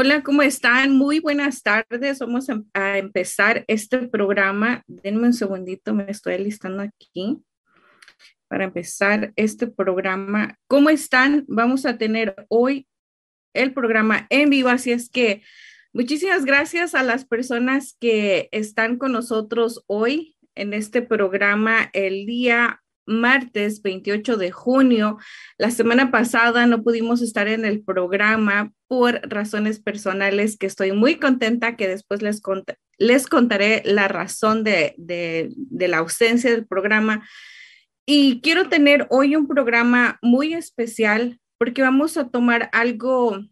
Hola, ¿cómo están? Muy buenas tardes. Vamos a, empezar este programa. Denme un segundito, me estoy listando aquí para empezar este programa. ¿Cómo están? Vamos a tener hoy el programa en vivo, así es que muchísimas gracias a las personas que están con nosotros hoy en este programa el día martes 28 de junio. La semana pasada no pudimos estar en el programa por razones personales que estoy muy contenta que después les, les contaré la razón de, de la ausencia del programa. Y quiero tener hoy un programa muy especial porque vamos a tomar algo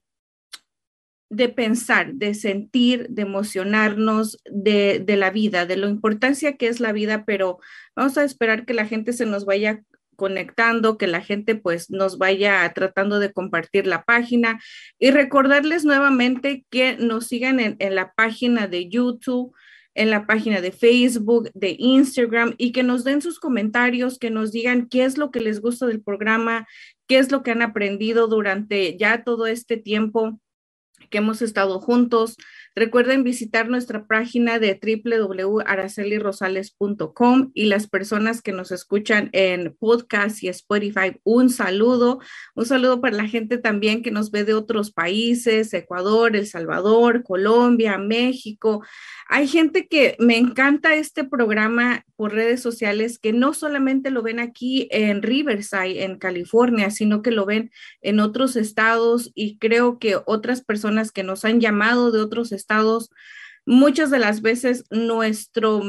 de pensar, de sentir, de emocionarnos de, la vida, de la importancia que es la vida, pero vamos a esperar que la gente se nos vaya conectando, que la gente pues nos vaya tratando de compartir la página y recordarles nuevamente que nos sigan en, en la página de YouTube, en la página de Facebook, de Instagram y que nos den sus comentarios, que nos digan qué es lo que les gusta del programa, qué es lo que han aprendido durante ya todo este tiempo que hemos estado juntos. Recuerden visitar nuestra página de www.aracelirosales.com y las personas que nos escuchan en podcast y Spotify, un saludo. Un saludo para la gente también que nos ve de otros países, Ecuador, El Salvador, Colombia, México. Hay gente que me encanta este programa por redes sociales que no solamente lo ven aquí en Riverside, en California, sino que lo ven en otros estados y creo que otras personas que nos han llamado de otros estados, muchas de las veces nuestro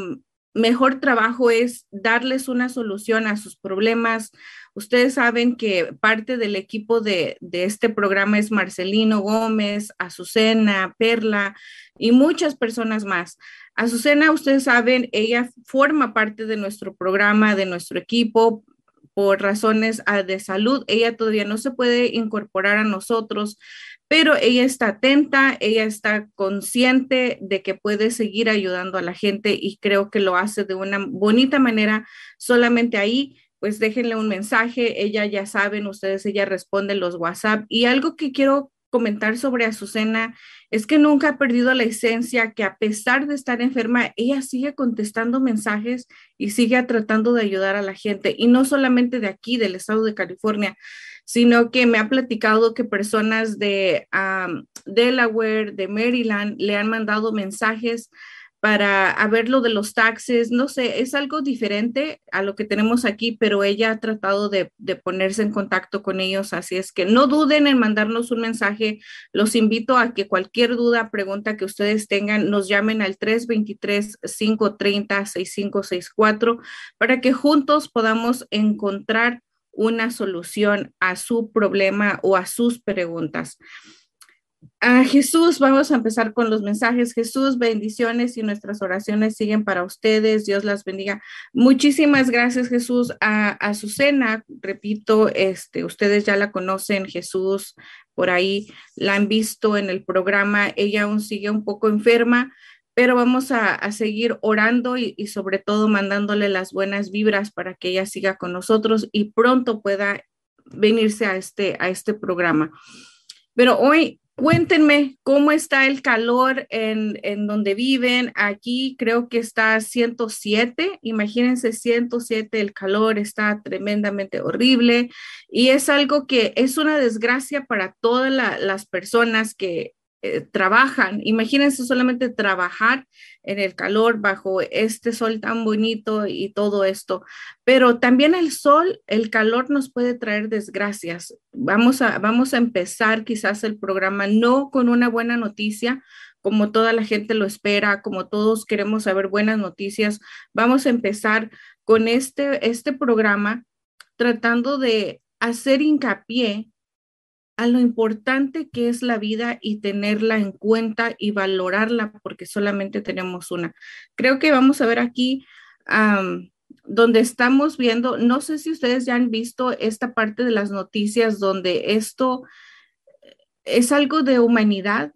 mejor trabajo es darles una solución a sus problemas. Ustedes saben que parte del equipo de, de, este programa es Marcelino Gómez, Azucena, Perla y muchas personas más. Azucena, ustedes saben, ella forma parte de nuestro programa, de nuestro equipo por razones ah, de salud. Ella todavía no se puede incorporar a nosotros, pero ella está atenta, ella está consciente de que puede seguir ayudando a la gente y creo que lo hace de una bonita manera. Solamente ahí, pues déjenle un mensaje, ella ya saben, ustedes, ella responde los WhatsApp. Y algo que quiero comentar sobre Azucena es que nunca ha perdido la esencia, que a pesar de estar enferma, ella sigue contestando mensajes y sigue tratando de ayudar a la gente. Y no solamente de aquí, del estado de California, sino que me ha platicado que personas de Delaware, de Maryland, le han mandado mensajes para ver lo de los taxes, no sé, es algo diferente a lo que tenemos aquí, pero ella ha tratado de, de, ponerse en contacto con ellos, así es que no duden en mandarnos un mensaje, los invito a que cualquier duda, pregunta que ustedes tengan, nos llamen al 323-530-6564 para que juntos podamos encontrar una solución a su problema o a sus preguntas. A Jesús, vamos a empezar con los mensajes. Jesús, bendiciones y nuestras oraciones siguen para ustedes. Dios las bendiga. Muchísimas gracias, Jesús. A Azucena, repito, este, ustedes ya la conocen, Jesús, por ahí la han visto en el programa. Ella aún sigue un poco enferma, pero vamos a, seguir orando y, sobre todo mandándole las buenas vibras para que ella siga con nosotros y pronto pueda venirse a este, a este programa. Pero hoy cuéntenme cómo está el calor en, en donde viven. Aquí creo que está 107. Imagínense 107, el calor está tremendamente horrible y es algo que es una desgracia para todas las personas que eh, trabajan. Imagínense solamente trabajar en el calor bajo este sol tan bonito y todo esto. Pero también el sol, el calor nos puede traer desgracias. Vamos a, vamos a empezar quizás el programa no con una buena noticia, como toda la gente lo espera, como todos queremos saber buenas noticias. Vamos a empezar con este, este programa tratando de hacer hincapié a lo importante que es la vida y tenerla en cuenta y valorarla porque solamente tenemos una. Creo que vamos a ver aquí donde estamos viendo, no sé si ustedes ya han visto esta parte de las noticias donde esto es algo de humanidad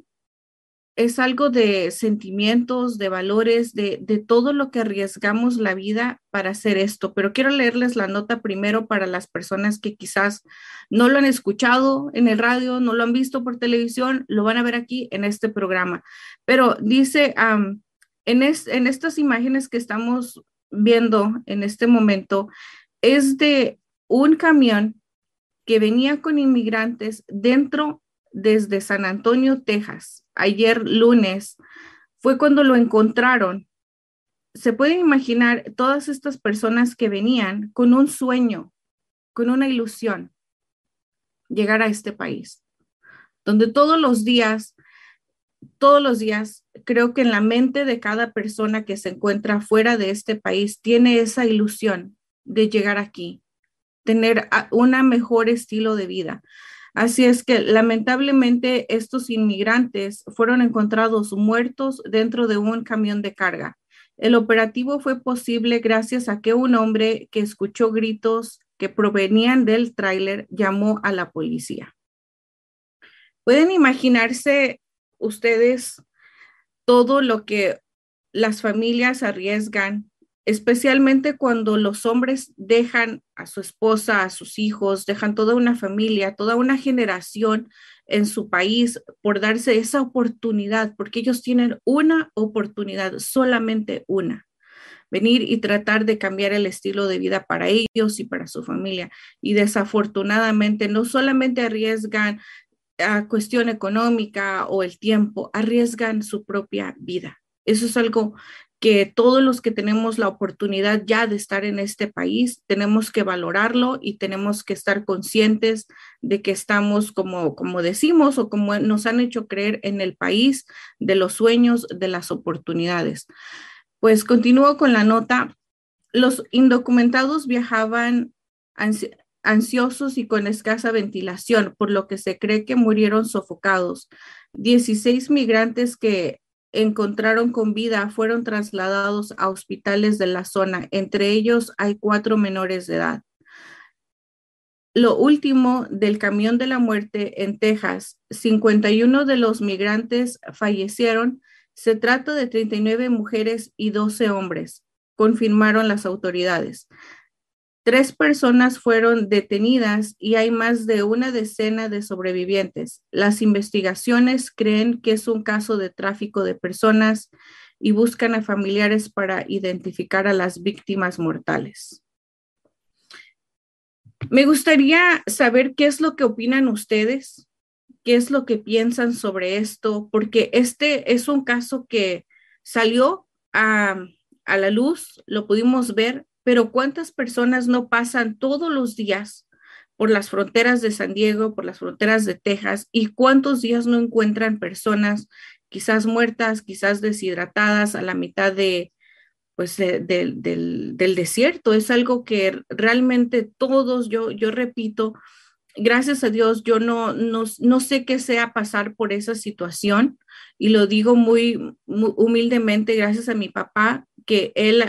es algo de sentimientos, de valores, de, de, todo lo que arriesgamos la vida para hacer esto. Pero quiero leerles la nota primero para las personas que quizás no lo han escuchado en el radio, no lo han visto por televisión, lo van a ver aquí en este programa. Pero dice, en, es, en estas imágenes que estamos viendo en este momento, es de un camión que venía con inmigrantes dentro desde San Antonio, Texas, ayer lunes, fue cuando lo encontraron. Se pueden imaginar todas estas personas que venían con un sueño, con una ilusión, llegar a este país, donde todos los días, todos los días, creo que en la mente de cada persona que se encuentra fuera de este país tiene esa ilusión de llegar aquí, tener un mejor estilo de vida. Así es que lamentablemente estos inmigrantes fueron encontrados muertos dentro de un camión de carga. El operativo fue posible gracias a que un hombre que escuchó gritos que provenían del tráiler llamó a la policía. Pueden imaginarse ustedes todo lo que las familias arriesgan especialmente cuando los hombres dejan a su esposa, a sus hijos, dejan toda una familia, toda una generación en su país por darse esa oportunidad, porque ellos tienen una oportunidad, solamente una, venir y tratar de cambiar el estilo de vida para ellos y para su familia. Y desafortunadamente no solamente arriesgan a cuestión económica o el tiempo, arriesgan su propia vida. Eso es algo que todos los que tenemos la oportunidad ya de estar en este país, tenemos que valorarlo y tenemos que estar conscientes de que estamos, como, como decimos o como nos han hecho creer, en el país de los sueños, de las oportunidades. Pues continúo con la nota. Los indocumentados viajaban ansiosos y con escasa ventilación, por lo que se cree que murieron sofocados. 16 migrantes que encontraron con vida fueron trasladados a hospitales de la zona. Entre ellos hay cuatro menores de edad. Lo último del camión de la muerte en Texas, 51 de los migrantes fallecieron. Se trata de 39 mujeres y 12 hombres, confirmaron las autoridades. Tres personas fueron detenidas y hay más de una decena de sobrevivientes. Las investigaciones creen que es un caso de tráfico de personas y buscan a familiares para identificar a las víctimas mortales. Me gustaría saber qué es lo que opinan ustedes, qué es lo que piensan sobre esto, porque este es un caso que salió a, a la luz, lo pudimos ver pero ¿cuántas personas no pasan todos los días por las fronteras de San Diego, por las fronteras de Texas, y cuántos días no encuentran personas quizás muertas, quizás deshidratadas a la mitad de, pues, del, del, desierto? Es algo que realmente todos, yo, yo repito, gracias a Dios, yo no, no, no, sé qué sea pasar por esa situación y lo digo muy, muy humildemente gracias a mi papá, que él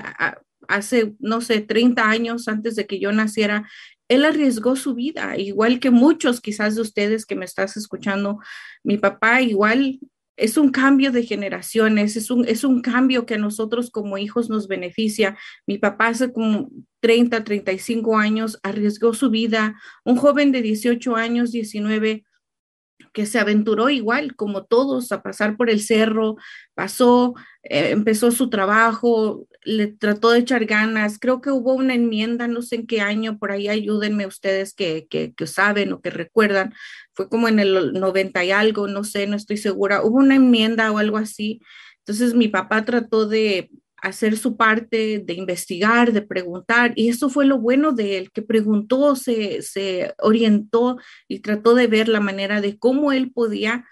hace, no sé, 30 años antes de que yo naciera, él arriesgó su vida, igual que muchos quizás de ustedes que me estás escuchando. Mi papá igual es un cambio de generaciones, es un, es un cambio que a nosotros como hijos nos beneficia. Mi papá hace como 30, 35 años arriesgó su vida, un joven de 18 años, 19 que se aventuró igual como todos a pasar por el cerro, pasó, eh, empezó su trabajo, le trató de echar ganas. Creo que hubo una enmienda, no sé en qué año, por ahí ayúdenme ustedes que, que, que saben o que recuerdan. Fue como en el 90 y algo, no sé, no estoy segura. Hubo una enmienda o algo así. Entonces mi papá trató de hacer su parte, de investigar, de preguntar, y eso fue lo bueno de él, que preguntó, se, se orientó y trató de ver la manera de cómo él podía,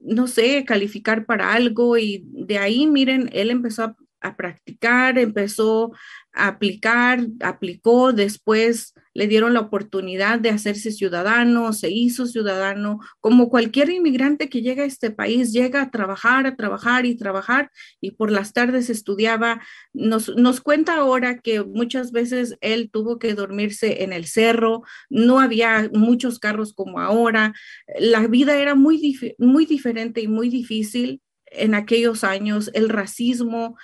no sé, calificar para algo, y de ahí, miren, él empezó a, a practicar, empezó a aplicar, aplicó, después le dieron la oportunidad de hacerse ciudadano, se hizo ciudadano, como cualquier inmigrante que llega a este país, llega a trabajar, a trabajar y trabajar, y por las tardes estudiaba. Nos, nos cuenta ahora que muchas veces él tuvo que dormirse en el cerro, no había muchos carros como ahora, la vida era muy, muy diferente y muy difícil en aquellos años, el racismo,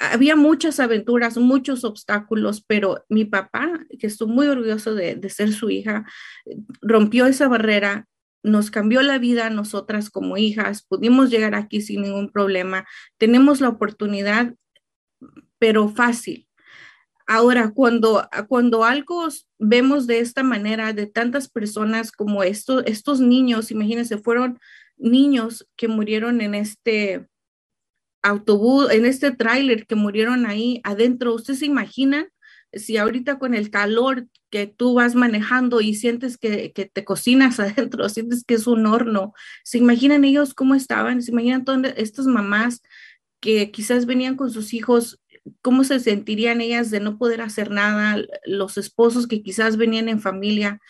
había muchas aventuras, muchos obstáculos, pero mi papá, que estoy muy orgulloso de, ser su hija, rompió esa barrera, nos cambió la vida a nosotras como hijas, pudimos llegar aquí sin ningún problema, tenemos la oportunidad, pero fácil. Ahora, cuando, cuando algo vemos de esta manera, de tantas personas como estos, estos niños, imagínense, fueron niños que murieron en este autobús, en este tráiler que murieron ahí adentro. ¿Ustedes se imaginan si ahorita con el calor que tú vas manejando y sientes que, que, te cocinas adentro, sientes que es un horno, se imaginan ellos cómo estaban, se imaginan todas estas mamás que quizás venían con sus hijos, cómo se sentirían ellas de no poder hacer nada, los esposos que quizás venían en familia.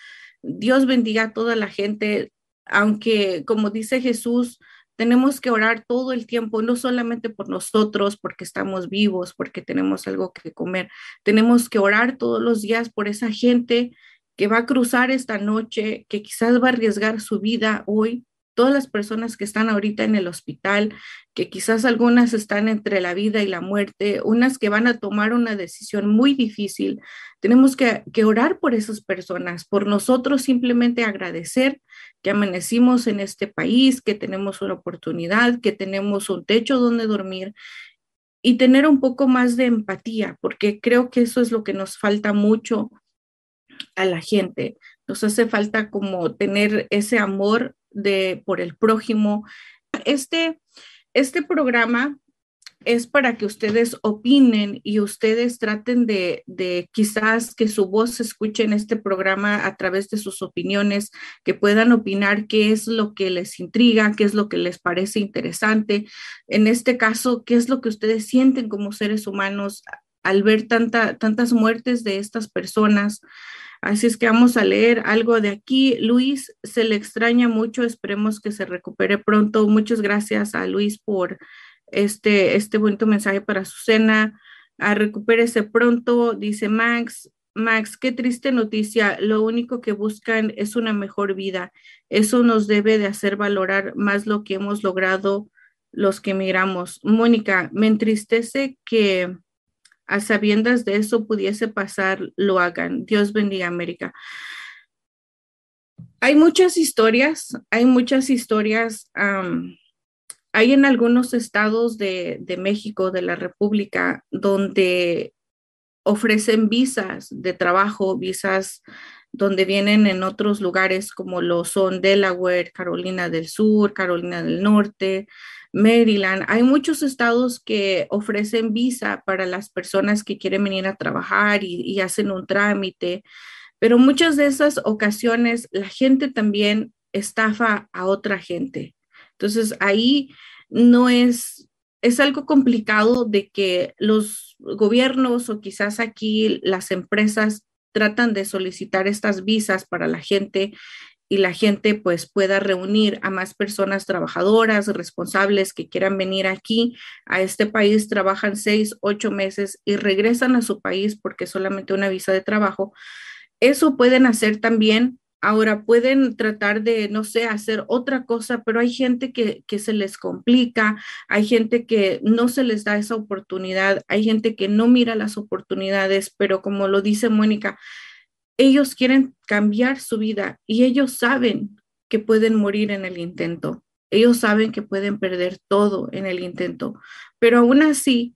Dios bendiga a toda la gente, aunque como dice Jesús, tenemos que orar todo el tiempo, no solamente por nosotros, porque estamos vivos, porque tenemos algo que comer. Tenemos que orar todos los días por esa gente que va a cruzar esta noche, que quizás va a arriesgar su vida hoy todas las personas que están ahorita en el hospital, que quizás algunas están entre la vida y la muerte, unas que van a tomar una decisión muy difícil. Tenemos que, orar por esas personas, por nosotros simplemente agradecer que amanecimos en este país, que tenemos una oportunidad, que tenemos un techo donde dormir y tener un poco más de empatía, porque creo que eso es lo que nos falta mucho a la gente. Nos hace falta como tener ese amor de, por el prójimo. Este, este programa es para que ustedes opinen y ustedes traten de, de, quizás que su voz se escuche en este programa a través de sus opiniones, que puedan opinar qué es lo que les intriga, qué es lo que les parece interesante. En este caso, qué es lo que ustedes sienten como seres humanos al ver tanta, tantas muertes de estas personas. Así es que vamos a leer algo de aquí. Luis se le extraña mucho, esperemos que se recupere pronto. Muchas gracias a Luis por este, este bonito mensaje para su cena. A recupérese pronto, dice Max. Max, qué triste noticia. Lo único que buscan es una mejor vida. Eso nos debe de hacer valorar más lo que hemos logrado los que miramos. Mónica, me entristece que a sabiendas de eso pudiese pasar, lo hagan. Dios bendiga América. Hay muchas historias, hay muchas historias. hay en algunos estados de, de México, de la República, donde ofrecen visas de trabajo, visas donde vienen en otros lugares como lo son Delaware, Carolina del Sur, Carolina del Norte, Maryland. Hay muchos estados que ofrecen visa para las personas que quieren venir a trabajar y, hacen un trámite, pero muchas de esas ocasiones la gente también estafa a otra gente. Entonces ahí no es, es algo complicado de que los gobiernos o quizás aquí las empresas tratan de solicitar estas visas para la gente y la gente pues pueda reunir a más personas trabajadoras, responsables que quieran venir aquí a este país, trabajan seis, ocho meses y regresan a su país porque solamente una visa de trabajo. Eso pueden hacer también. Ahora pueden tratar de, no sé, hacer otra cosa, pero hay gente que, que se les complica, hay gente que no se les da esa oportunidad, hay gente que no mira las oportunidades, pero como lo dice Mónica, ellos quieren cambiar su vida y ellos saben que pueden morir en el intento. Ellos saben que pueden perder todo en el intento, pero aún así,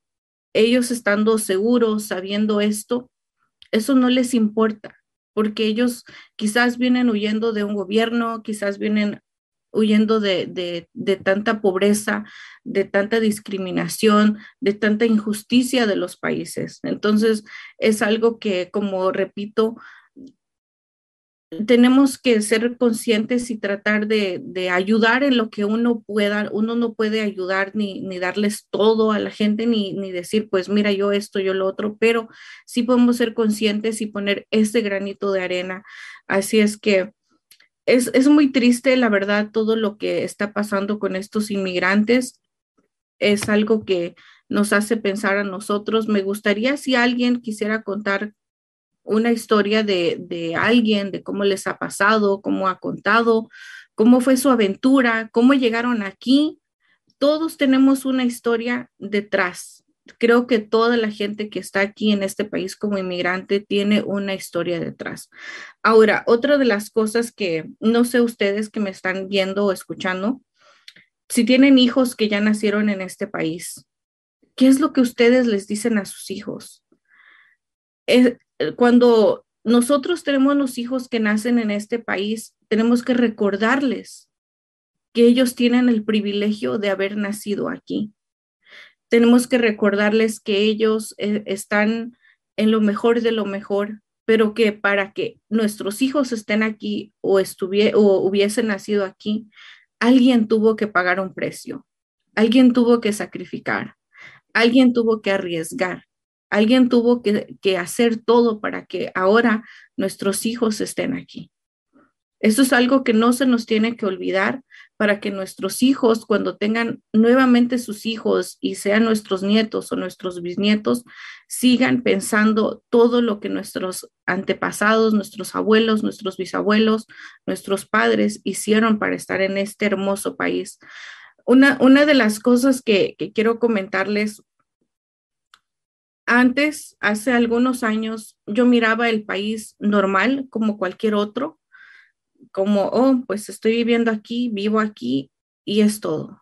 ellos estando seguros, sabiendo esto, eso no les importa, porque ellos quizás vienen huyendo de un gobierno, quizás vienen huyendo de, de, tanta pobreza, de tanta discriminación, de tanta injusticia de los países. Entonces, es algo que, como repito, tenemos que ser conscientes y tratar de, ayudar en lo que uno pueda. Uno no puede ayudar ni, darles todo a la gente, ni, ni, decir, pues mira, yo esto, yo lo otro, pero sí podemos ser conscientes y poner ese granito de arena. Así es que es, es muy triste, la verdad, todo lo que está pasando con estos inmigrantes. Es algo que nos hace pensar a nosotros. Me gustaría si alguien quisiera contar una historia de, alguien, de cómo les ha pasado, cómo ha contado, cómo fue su aventura, cómo llegaron aquí. todos tenemos una historia detrás. Creo que toda la gente que está aquí en este país como inmigrante tiene una historia detrás. Ahora, otra de las cosas que no sé ustedes que me están viendo o escuchando, si tienen hijos que ya nacieron en este país, ¿qué es lo que ustedes les dicen a sus hijos? Cuando nosotros tenemos los hijos que nacen en este país, tenemos que recordarles que ellos tienen el privilegio de haber nacido aquí. Tenemos que recordarles que ellos eh, están en lo mejor de lo mejor, pero que para que nuestros hijos estén aquí o, o hubiesen nacido aquí, alguien tuvo que pagar un precio, alguien tuvo que sacrificar, alguien tuvo que arriesgar, alguien tuvo que, que hacer todo para que ahora nuestros hijos estén aquí. Eso es algo que no se nos tiene que olvidar para que nuestros hijos, cuando tengan nuevamente sus hijos y sean nuestros nietos o nuestros bisnietos, sigan pensando todo lo que nuestros antepasados, nuestros abuelos, nuestros bisabuelos, nuestros padres hicieron para estar en este hermoso país. Una, una de las cosas que, que quiero comentarles antes, hace algunos años, yo miraba el país normal como cualquier otro como, oh, pues estoy viviendo aquí, vivo aquí y es todo.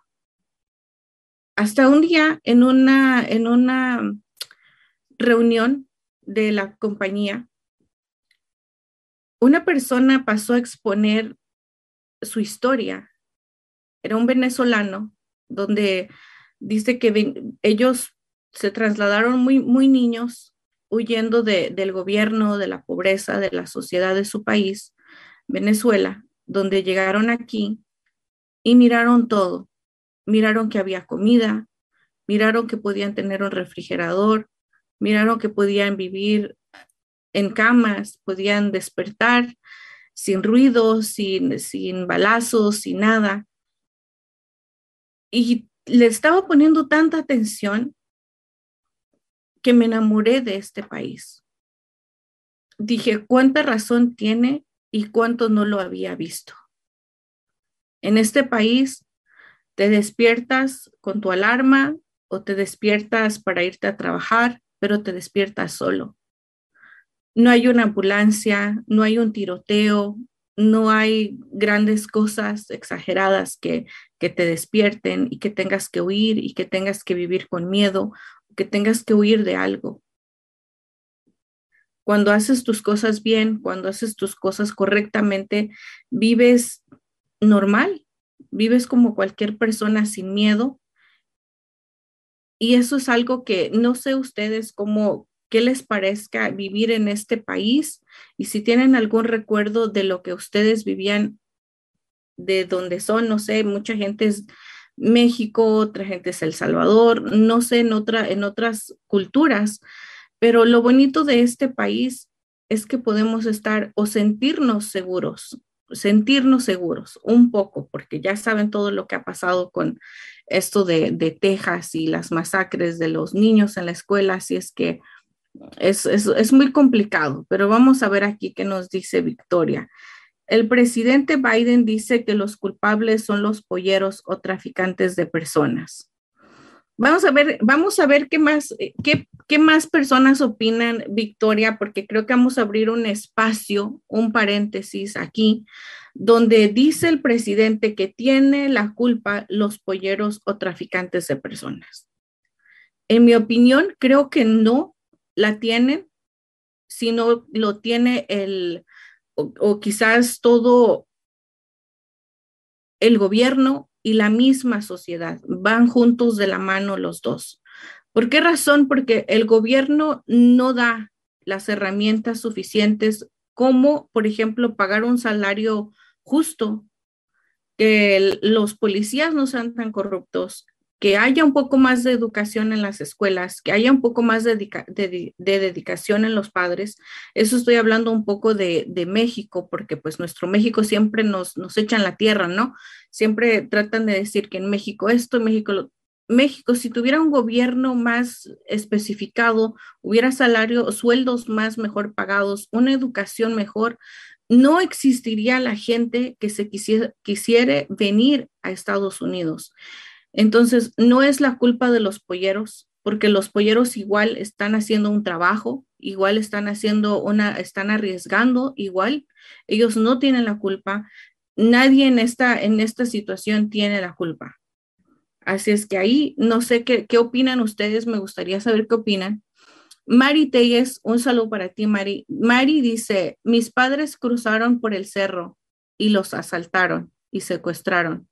Hasta un día en una, en una reunión de la compañía, una persona pasó a exponer su historia. Era un venezolano donde dice que ellos se trasladaron muy, muy niños huyendo de, del gobierno, de la pobreza, de la sociedad de su país Venezuela, donde llegaron aquí y miraron todo. Miraron que había comida, miraron que podían tener un refrigerador, miraron que podían vivir en camas, podían despertar sin ruido, sin, sin balazos, sin nada. Y le estaba poniendo tanta atención que me enamoré de este país. Dije, ¿cuánta razón tiene y cuánto no lo había visto. En este país te despiertas con tu alarma o te despiertas para irte a trabajar, pero te despiertas solo. No hay una ambulancia, no hay un tiroteo, no hay grandes cosas exageradas que, que te despierten y que tengas que huir y que tengas que vivir con miedo, que tengas que huir de algo. Cuando haces tus cosas bien, cuando haces tus cosas correctamente, vives normal, vives como cualquier persona sin miedo. Y eso es algo que no sé ustedes cómo, qué les parezca vivir en este país y si tienen algún recuerdo de lo que ustedes vivían de donde son, no sé, mucha gente es México, otra gente es El Salvador, no sé, en, otra, en otras culturas, pero lo bonito de este país es que podemos estar o sentirnos seguros, sentirnos seguros un poco, porque ya saben todo lo que ha pasado con esto de, Texas y las masacres de los niños en la escuela, así es que es muy complicado, pero vamos a ver aquí qué nos dice Victoria. El presidente Biden dice que los culpables son los polleros o traficantes de personas. Vamos a ver, vamos a ver qué más, eh, qué, qué más personas opinan, Victoria, porque creo que vamos a abrir un espacio, un paréntesis aquí, donde dice el presidente que tiene la culpa los polleros o traficantes de personas. En mi opinión, creo que no la tienen, sino lo tiene el, o quizás todo el gobierno y la misma sociedad. Van juntos de la mano los dos. ¿Por qué razón? Porque el gobierno no da las herramientas suficientes como, por ejemplo, pagar un salario justo, que los policías no sean tan corruptos, que haya un poco más de educación en las escuelas, que haya un poco más de, dedicación en los padres. Eso estoy hablando un poco de, México, porque pues nuestro México siempre nos, echan la tierra, ¿no? Siempre tratan de decir que en México esto, en México México, si tuviera un gobierno más especificado, hubiera salarios, sueldos más mejor pagados, una educación mejor, no existiría la gente que se quisiera, quisiera venir a Estados Unidos. Entonces, no es la culpa de los polleros, porque los polleros igual están haciendo un trabajo, igual están haciendo una, están arriesgando, igual ellos no tienen la culpa. Nadie en esta, en esta situación tiene la culpa. Así es que ahí no sé qué, qué opinan ustedes, me gustaría saber qué opinan. Mari Telles, un saludo para ti, Mari. Mari dice, mis padres cruzaron por el cerro y los asaltaron y secuestraron.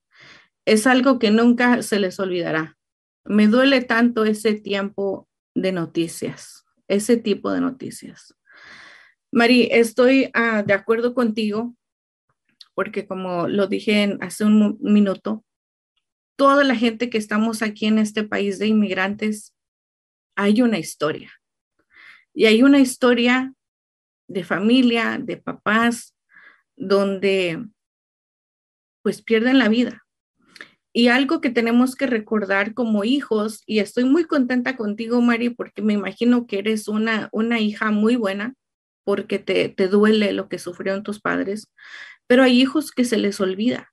Es algo que nunca se les olvidará. Me duele tanto ese tiempo de noticias, ese tipo de noticias. Mari, estoy ah, de acuerdo contigo porque como lo dije hace un minuto, toda la gente que estamos aquí en este país de inmigrantes, hay una historia. Y hay una historia de familia, de papás, donde pues pierden la vida. Y algo que tenemos que recordar como hijos, y estoy muy contenta contigo, Mari, porque me imagino que eres una, una hija muy buena, porque te, te duele lo que sufrieron tus padres, pero hay hijos que se les olvida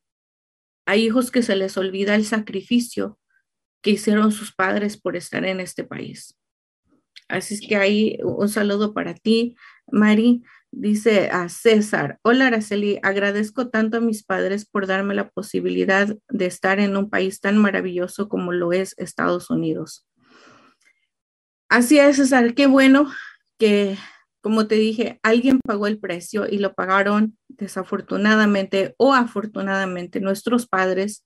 hay hijos que se les olvida el sacrificio que hicieron sus padres por estar en este país. Así es que ahí un saludo para ti, Mari. Dice a César, hola Araceli, agradezco tanto a mis padres por darme la posibilidad de estar en un país tan maravilloso como lo es Estados Unidos. Así es, César, qué bueno que como te dije, alguien pagó el precio y lo pagaron desafortunadamente o afortunadamente nuestros padres,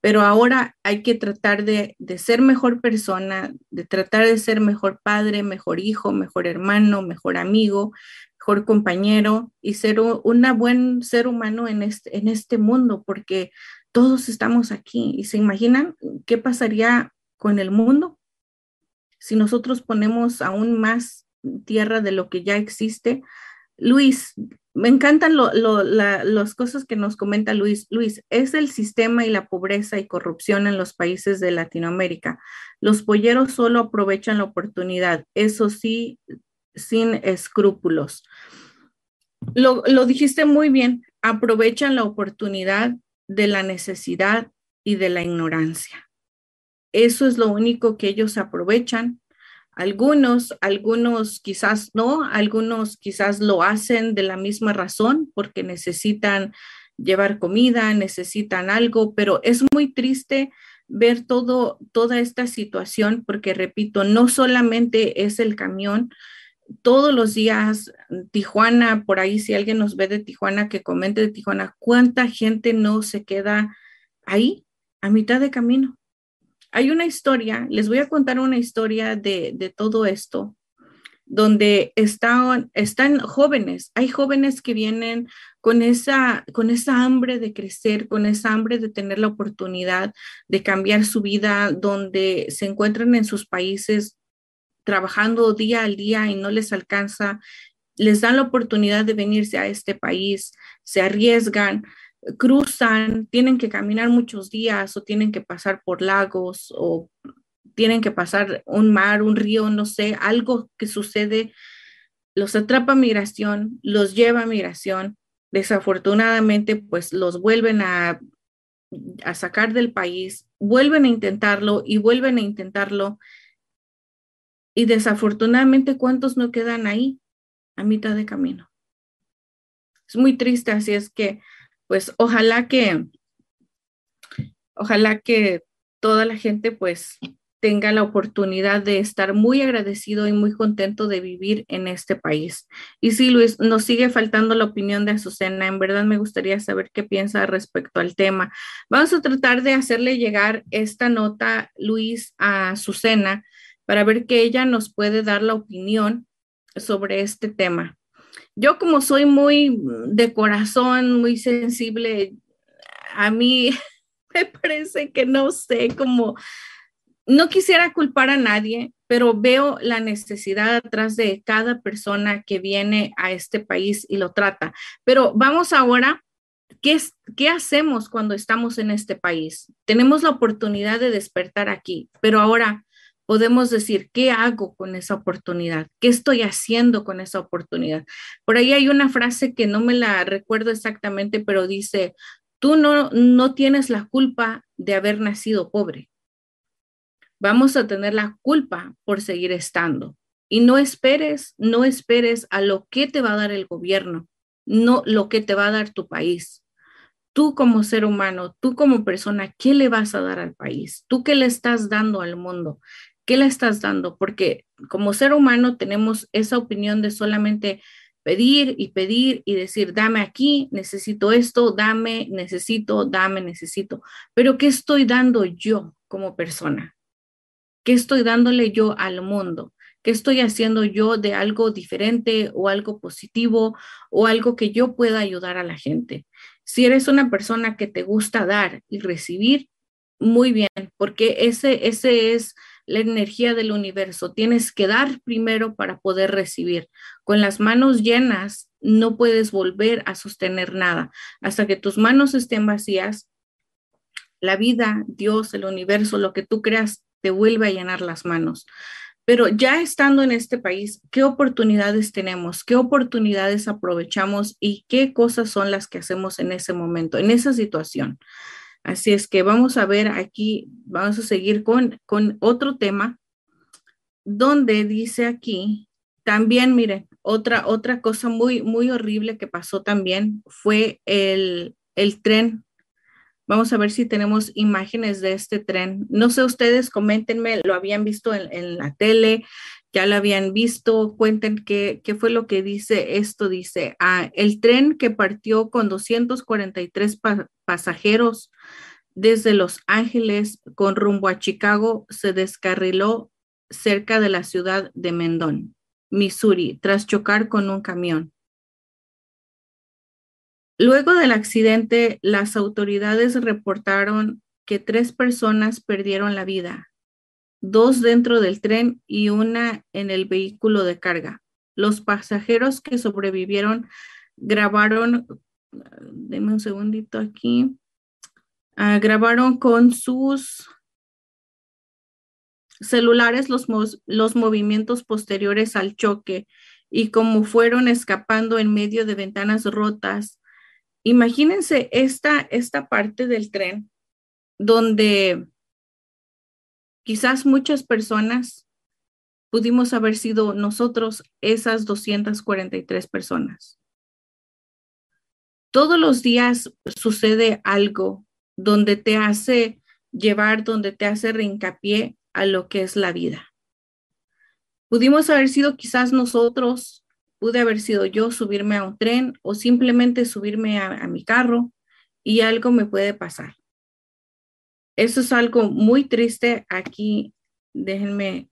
pero ahora hay que tratar de, ser mejor persona, de tratar de ser mejor padre, mejor hijo, mejor hermano, mejor amigo, compañero y ser un buen ser humano en este, en este mundo, porque todos estamos aquí. ¿Y se imaginan qué pasaría con el mundo si nosotros ponemos aún más tierra de lo que ya existe. Luis, me encantan las cosas que nos comenta Luis. Luis, es el sistema y la pobreza y corrupción en los países de Latinoamérica. Los polleros solo aprovechan la oportunidad, eso sí, sin escrúpulos. Lo, lo dijiste muy bien, aprovechan la oportunidad de la necesidad y de la ignorancia. Eso es lo único que ellos aprovechan algunos, algunos quizás no, algunos quizás lo hacen de la misma razón porque necesitan llevar comida, necesitan algo, pero es muy triste ver todo, toda esta situación porque, repito, no solamente es el camión, todos los días, Tijuana, por ahí si alguien nos ve de Tijuana, que comente de Tijuana, ¿cuánta gente no se queda ahí a mitad de camino? Hay una historia, les voy a contar una historia de, todo esto, donde están, están jóvenes, hay jóvenes que vienen con esa, con esa hambre de crecer, con esa hambre de tener la oportunidad de cambiar su vida, donde se encuentran en sus países trabajando día al día y no les alcanza, les dan la oportunidad de venirse a este país, se arriesgan, cruzan, tienen que caminar muchos días o tienen que pasar por lagos o tienen que pasar un mar, un río, no sé, algo que sucede, los atrapa migración, los lleva a migración. Desafortunadamente, pues los vuelven a, a sacar del país, vuelven a intentarlo y vuelven a intentarlo. Y desafortunadamente, ¿cuántos no quedan ahí a mitad de camino? Es muy triste, así es que pues ojalá que, ojalá que toda la gente pues tenga la oportunidad de estar muy agradecido y muy contento de vivir en este país. Y sí, Luis, nos sigue faltando la opinión de Azucena. En verdad me gustaría saber qué piensa respecto al tema. Vamos a tratar de hacerle llegar esta nota, Luis, a Azucena para ver que ella nos puede dar la opinión sobre este tema yo como soy muy de corazón, muy sensible, a mí me parece que no sé, como no quisiera culpar a nadie, pero veo la necesidad atrás de cada persona que viene a este país y lo trata. Pero vamos ahora, ¿qué, ¿qué hacemos cuando estamos en este país? Tenemos la oportunidad de despertar aquí, pero ahora, podemos decir, ¿qué hago con esa oportunidad? ¿Qué estoy haciendo con esa oportunidad? Por ahí hay una frase que no me la recuerdo exactamente, pero dice, Tú no, no tienes la culpa de haber nacido pobre. Vamos a tener la culpa por seguir estando. Y no esperes, no esperes a lo que te va a dar el gobierno, no lo que te va a dar tu país. Tú como ser humano, tú como persona, ¿qué le vas a dar al país? ¿Tú qué le estás dando al mundo? ¿Qué le estás dando? Porque como ser humano tenemos esa opinión de solamente pedir y pedir y decir, dame aquí, necesito esto, dame, necesito, dame, necesito. Pero ¿qué estoy dando yo como persona? ¿Qué estoy dándole yo al mundo? ¿Qué estoy haciendo yo de algo diferente o algo positivo o algo que yo pueda ayudar a la gente? Si eres una persona que te gusta dar y recibir, muy bien, porque ese, ese es la energía del universo. Tienes que dar primero para poder recibir. Con las manos llenas no puedes volver a sostener nada. Hasta que tus manos estén vacías, la vida, Dios, el universo, lo que tú creas, te vuelve a llenar las manos. Pero ya estando en este país, ¿qué oportunidades tenemos? ¿Qué oportunidades aprovechamos y qué cosas son las que hacemos en ese momento, en esa situación? Así es que vamos a ver aquí, vamos a seguir con, con otro tema donde dice aquí, también miren, otra, otra cosa muy, muy horrible que pasó también fue el, el tren. Vamos a ver si tenemos imágenes de este tren. No sé, ustedes coméntenme, lo habían visto en, en la tele, ya lo habían visto, cuenten qué, qué fue lo que dice esto. Dice, ah, el tren que partió con 243 pasajeros desde Los Ángeles con rumbo a Chicago se descarriló cerca de la ciudad de Mendon, Missouri, tras chocar con un camión. Luego del accidente, las autoridades reportaron que tres personas perdieron la vida, dos dentro del tren y una en el vehículo de carga. Los pasajeros que sobrevivieron grabaron, denme un segundito aquí, ah, grabaron con sus celulares los, los movimientos posteriores al choque y como fueron escapando en medio de ventanas rotas. Imagínense esta, esta parte del tren donde quizás muchas personas pudimos haber sido nosotros esas 243 personas. Todos los días sucede algo donde te hace llevar, donde te hace reincapié a lo que es la vida. Pudimos haber sido quizás nosotros, pude haber sido yo subirme a un tren o simplemente subirme a, a mi carro y algo me puede pasar. Eso es algo muy triste. Aquí, déjenme,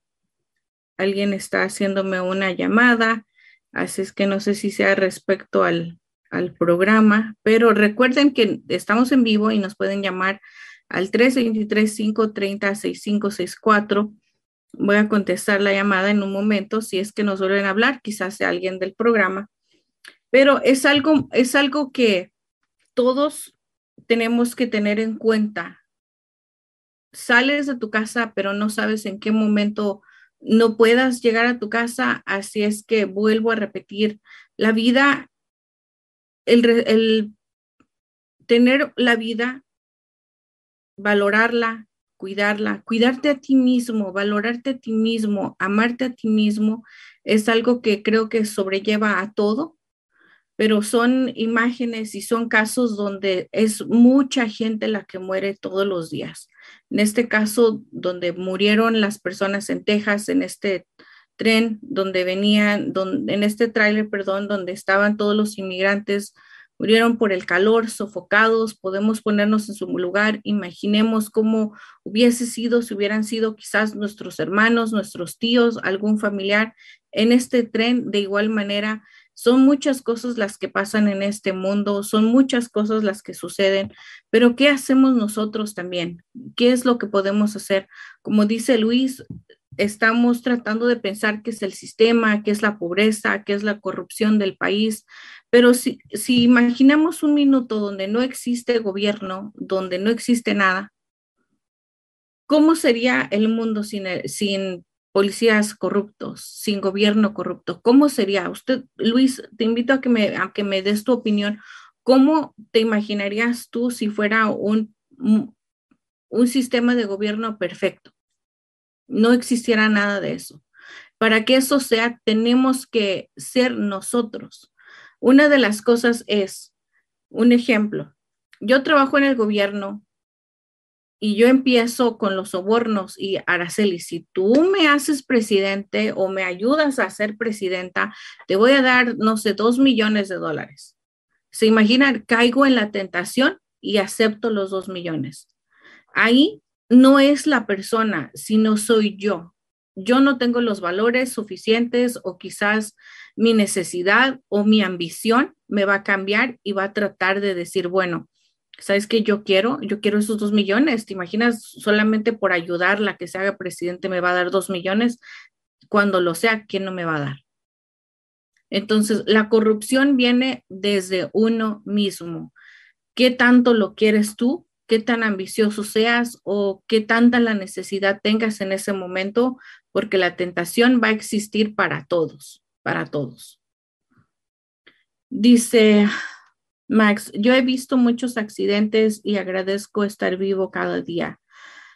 alguien está haciéndome una llamada, así es que no sé si sea respecto al, al programa, pero recuerden que estamos en vivo y nos pueden llamar al 323-530-6564. Voy a contestar la llamada en un momento si es que nos vuelven a hablar, quizás sea alguien del programa, pero es algo, es algo que todos tenemos que tener en cuenta sales de tu casa, pero no sabes en qué momento no puedas llegar a tu casa. Así es que vuelvo a repetir, la vida, el, tener la vida, valorarla, cuidarla, cuidarte a ti mismo, valorarte a ti mismo, amarte a ti mismo, es algo que creo que sobrelleva a todo pero son imágenes y son casos donde es mucha gente la que muere todos los días. En este caso, donde murieron las personas en Texas, en este tren donde venían, en este tráiler, perdón, donde estaban todos los inmigrantes, murieron por el calor, sofocados, podemos ponernos en su lugar, imaginemos cómo hubiese sido si hubieran sido quizás nuestros hermanos, nuestros tíos, algún familiar en este tren, de igual manera son muchas cosas las que pasan en este mundo, son muchas cosas las que suceden, pero ¿qué hacemos nosotros también? ¿Qué es lo que podemos hacer? Como dice Luis, estamos tratando de pensar qué es el sistema, qué es la pobreza, qué es la corrupción del país, pero si, si imaginamos un minuto donde no existe gobierno, donde no existe nada, ¿cómo sería el mundo sin, sin policías corruptos, sin gobierno corrupto, ¿cómo sería? Usted, Luis, te invito a que me, a que me des tu opinión. ¿Cómo te imaginarías tú si fuera un, un sistema de gobierno perfecto? No existiera nada de eso. Para que eso sea, tenemos que ser nosotros. Una de las cosas es, un ejemplo, yo trabajo en el gobierno y yo empiezo con los sobornos y Araceli, si tú me haces presidente o me ayudas a ser presidenta, te voy a dar, no sé, dos millones de dólares. Se imaginan, caigo en la tentación y acepto los dos millones. Ahí no es la persona, sino soy yo. Yo no tengo los valores suficientes o quizás mi necesidad o mi ambición me va a cambiar y va a tratar de decir, bueno, ¿sabes qué yo quiero? Yo quiero esos dos millones. ¿Te imaginas solamente por ayudarla que se haga presidente me va a dar dos millones? Cuando lo sea, ¿quién no me va a dar? Entonces, la corrupción viene desde uno mismo. ¿Qué tanto lo quieres tú? ¿Qué tan ambicioso seas o qué tanta la necesidad tengas en ese momento? Porque la tentación va a existir para todos, para todos. Dice, Max, yo he visto muchos accidentes y agradezco estar vivo cada día.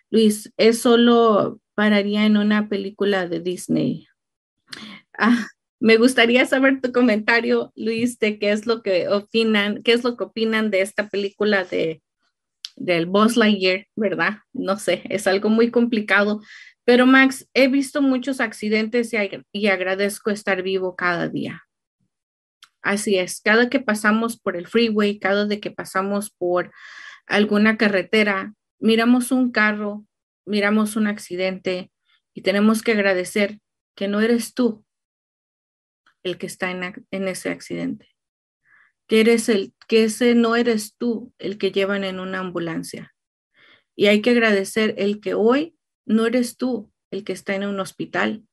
Luis, es solo pararía en una película de Disney. Ah, me gustaría saber tu comentario, Luis, de qué es lo que opinan, qué es lo que opinan de esta película de del Buzz Lightyear, ¿verdad? No sé, es algo muy complicado. Pero Max, he visto muchos accidentes y agradezco estar vivo cada día. Así es, cada que pasamos por el freeway, cada de que pasamos por alguna carretera, miramos un carro, miramos un accidente y tenemos que agradecer que no eres tú el que está en, en ese accidente, que eres el que ese no eres tú el que llevan en una ambulancia. Y hay que agradecer el que hoy no eres tú el que está en un hospital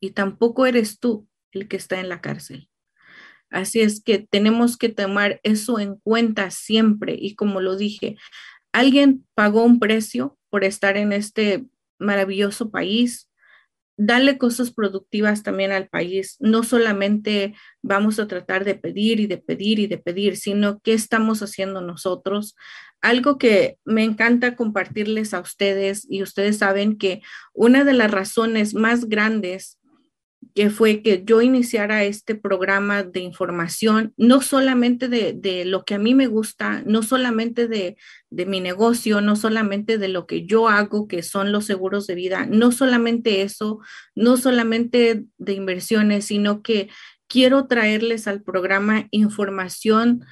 y tampoco eres tú el que está en la cárcel. Así es que tenemos que tomar eso en cuenta siempre. Y como lo dije, alguien pagó un precio por estar en este maravilloso país. Dale cosas productivas también al país. No solamente vamos a tratar de pedir y de pedir y de pedir, sino qué estamos haciendo nosotros. Algo que me encanta compartirles a ustedes y ustedes saben que una de las razones más grandes que fue que yo iniciara este programa de información, no solamente de, lo que a mí me gusta, no solamente de, de, mi negocio, no solamente de lo que yo hago, que son los seguros de vida, no solamente eso, no solamente de inversiones, sino que quiero traerles al programa información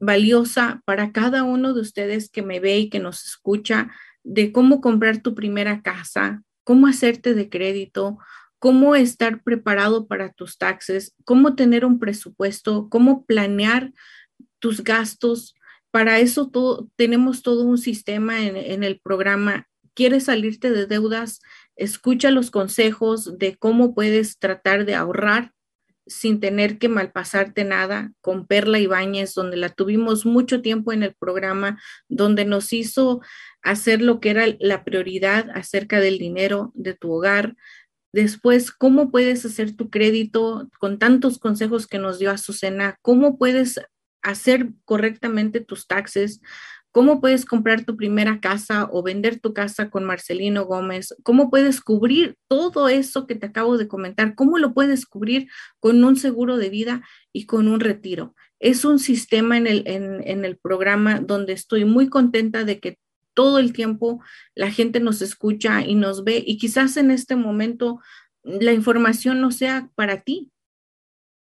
valiosa para cada uno de ustedes que me ve y que nos escucha de cómo comprar tu primera casa, cómo hacerte de crédito, cómo estar preparado para tus taxes, cómo tener un presupuesto, cómo planear tus gastos. Para eso todo, tenemos todo un sistema en, en el programa. ¿Quieres salirte de deudas? Escucha los consejos de cómo puedes tratar de ahorrar sin tener que malpasarte nada con Perla Ibáñez, donde la tuvimos mucho tiempo en el programa, donde nos hizo hacer lo que era la prioridad acerca del dinero de tu hogar, Después, ¿cómo puedes hacer tu crédito con tantos consejos que nos dio Azucena? ¿Cómo puedes hacer correctamente tus taxes? ¿Cómo puedes comprar tu primera casa o vender tu casa con Marcelino Gómez? ¿Cómo puedes cubrir todo eso que te acabo de comentar? ¿Cómo lo puedes cubrir con un seguro de vida y con un retiro? Es un sistema en el, en, en el programa donde estoy muy contenta de que todo el tiempo la gente nos escucha y nos ve y quizás en este momento la información no sea para ti,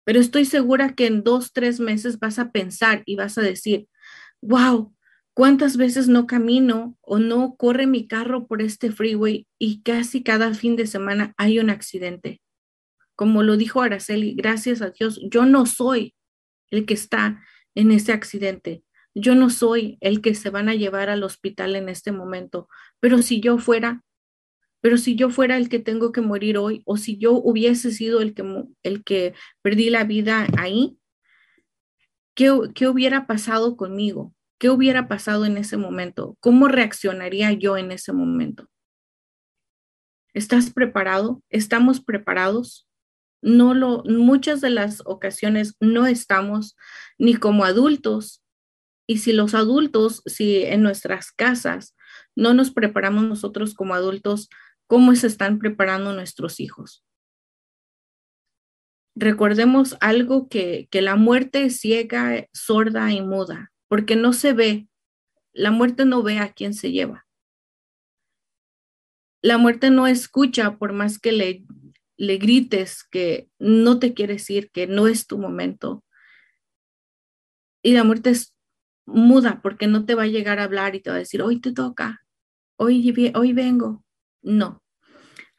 pero estoy segura que en dos, tres meses vas a pensar y vas a decir, wow, ¿cuántas veces no camino o no corre mi carro por este freeway y casi cada fin de semana hay un accidente? Como lo dijo Araceli, gracias a Dios, yo no soy el que está en ese accidente. Yo no soy el que se van a llevar al hospital en este momento, pero si yo fuera, pero si yo fuera el que tengo que morir hoy o si yo hubiese sido el que, el que perdí la vida ahí, ¿qué, ¿qué hubiera pasado conmigo? ¿Qué hubiera pasado en ese momento? ¿Cómo reaccionaría yo en ese momento? ¿Estás preparado? ¿Estamos preparados? No lo, muchas de las ocasiones no estamos ni como adultos Y si los adultos, si en nuestras casas no nos preparamos nosotros como adultos, ¿cómo se están preparando nuestros hijos? Recordemos algo que, que la muerte es ciega, sorda y muda, porque no se ve. La muerte no ve a quién se lleva. La muerte no escucha por más que le, le grites que no te quieres ir, que no es tu momento. Y la muerte es muda porque no te va a llegar a hablar y te va a decir, hoy te toca, hoy, hoy vengo. No.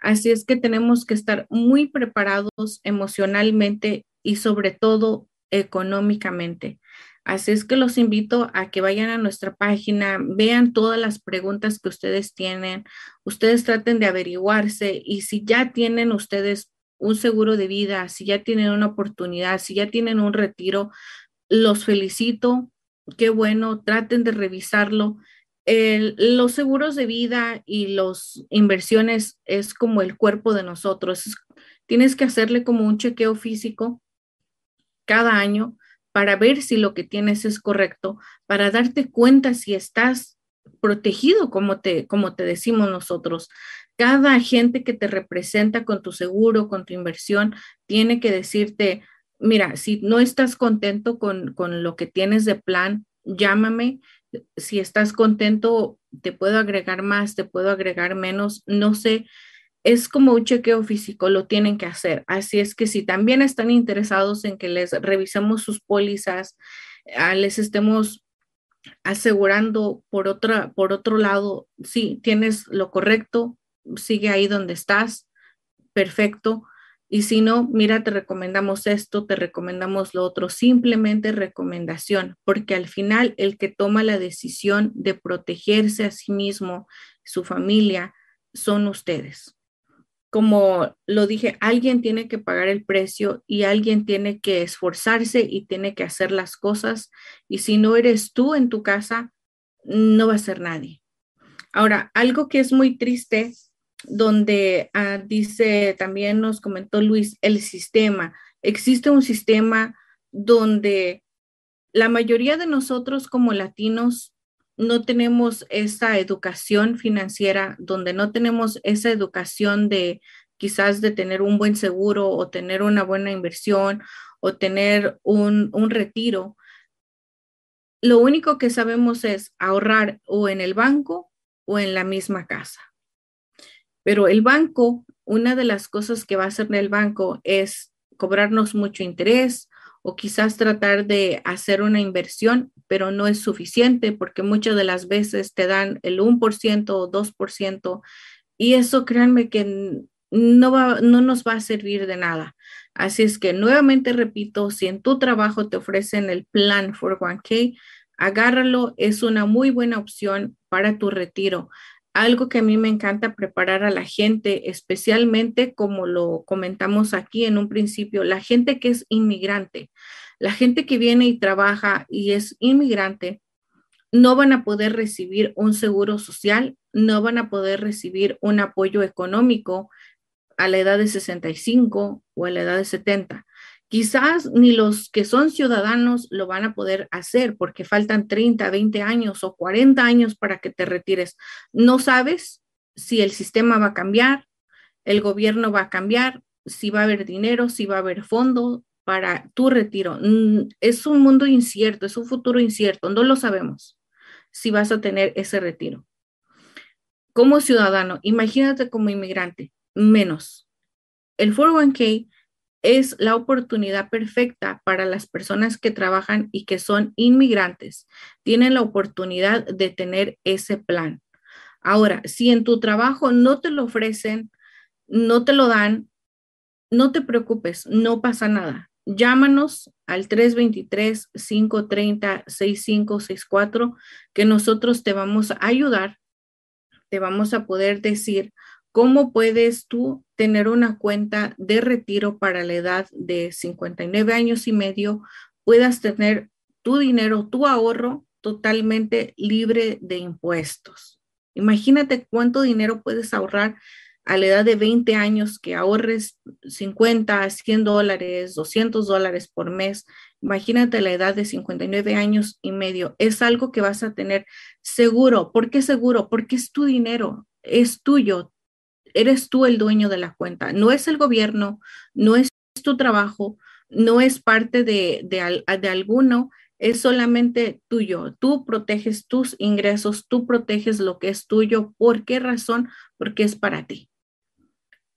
Así es que tenemos que estar muy preparados emocionalmente y sobre todo económicamente. Así es que los invito a que vayan a nuestra página, vean todas las preguntas que ustedes tienen, ustedes traten de averiguarse y si ya tienen ustedes un seguro de vida, si ya tienen una oportunidad, si ya tienen un retiro, los felicito, qué bueno, traten de revisarlo. los seguros de vida y las inversiones es como el cuerpo de nosotros. tienes que hacerle como un chequeo físico cada año para ver si lo que tienes es correcto, para darte cuenta si estás protegido como te, como te decimos nosotros. Cada agente que te representa con tu seguro, con tu inversión, tiene que decirte, mira, si no estás contento con, lo que tienes de plan, llámame. Si estás contento, te puedo agregar más, te puedo agregar menos, no sé. Es como un chequeo físico, lo tienen que hacer. Así es que si también están interesados en que les revisemos sus pólizas, ah, les estemos asegurando por otra, por otro lado, sí, tienes lo correcto, sigue ahí donde estás, perfecto. Y si no, mira, te recomendamos esto, te recomendamos lo otro, simplemente recomendación, porque al final el que toma la decisión de protegerse a sí mismo, su familia, son ustedes. Como lo dije, alguien tiene que pagar el precio y alguien tiene que esforzarse y tiene que hacer las cosas. Y si no eres tú en tu casa, no va a ser nadie. Ahora, algo que es muy triste donde ah, dice, también nos comentó Luis, el sistema. Existe un sistema donde la mayoría de nosotros como latinos no tenemos esa educación financiera, donde no tenemos esa educación de quizás de tener un buen seguro o tener una buena inversión o tener un, un retiro. Lo único que sabemos es ahorrar o en el banco o en la misma casa. Pero el banco, una de las cosas que va a hacer el banco es cobrarnos mucho interés o quizás tratar de hacer una inversión, pero no es suficiente porque muchas de las veces te dan el 1% o 2% y eso créanme que no, va, no nos va a servir de nada. Así es que nuevamente repito, si en tu trabajo te ofrecen el plan for 1K, agárralo, es una muy buena opción para tu retiro algo que a mí me encanta preparar a la gente, especialmente como lo comentamos aquí en un principio, la gente que es inmigrante, la gente que viene y trabaja y es inmigrante, no van a poder recibir un seguro social, no van a poder recibir un apoyo económico a la edad de 65 o a la edad de 70. Quizás ni los que son ciudadanos lo van a poder hacer porque faltan 30, 20 años o 40 años para que te retires. No sabes si el sistema va a cambiar, el gobierno va a cambiar, si va a haber dinero, si va a haber fondo para tu retiro. Mm, es un mundo incierto, es un futuro incierto, no lo sabemos si vas a tener ese retiro. Como ciudadano, imagínate como inmigrante, menos. El 401k es la oportunidad perfecta para las personas que trabajan y que son inmigrantes. Tienen la oportunidad de tener ese plan. Ahora, si en tu trabajo no te lo ofrecen, no te lo dan, no te preocupes, no pasa nada. Llámanos al 323-530-6564 que nosotros te vamos a ayudar, te vamos a poder decir ¿Cómo puedes tú tener una cuenta de retiro para la edad de 59 años y medio? Puedas tener tu dinero, tu ahorro totalmente libre de impuestos. Imagínate cuánto dinero puedes ahorrar a la edad de 20 años que ahorres 50, 100 dólares, 200 dólares por mes. Imagínate la edad de 59 años y medio. Es algo que vas a tener seguro. ¿Por qué seguro? Porque es tu dinero, es tuyo. Eres tú el dueño de la cuenta. No es el gobierno, no es tu trabajo, no es parte de, de, de alguno, es solamente tuyo. Tú proteges tus ingresos, tú proteges lo que es tuyo. ¿Por qué razón? Porque es para ti.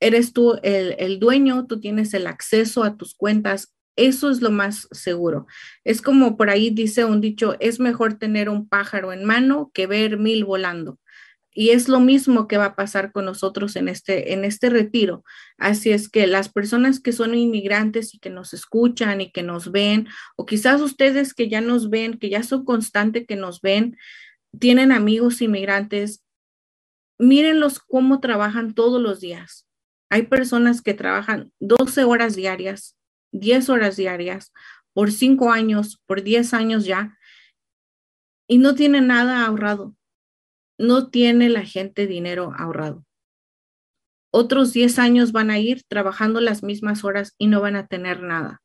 Eres tú el, el, dueño, tú tienes el acceso a tus cuentas. Eso es lo más seguro. Es como por ahí dice un dicho, es mejor tener un pájaro en mano que ver mil volando. Y es lo mismo que va a pasar con nosotros en este, en este retiro. Así es que las personas que son inmigrantes y que nos escuchan y que nos ven, o quizás ustedes que ya nos ven, que ya son constantes que nos ven, tienen amigos inmigrantes, mírenlos cómo trabajan todos los días. Hay personas que trabajan 12 horas diarias, 10 horas diarias, por 5 años, por 10 años ya, y no tienen nada ahorrado no tiene la gente dinero ahorrado. Otros 10 años van a ir trabajando las mismas horas y no van a tener nada.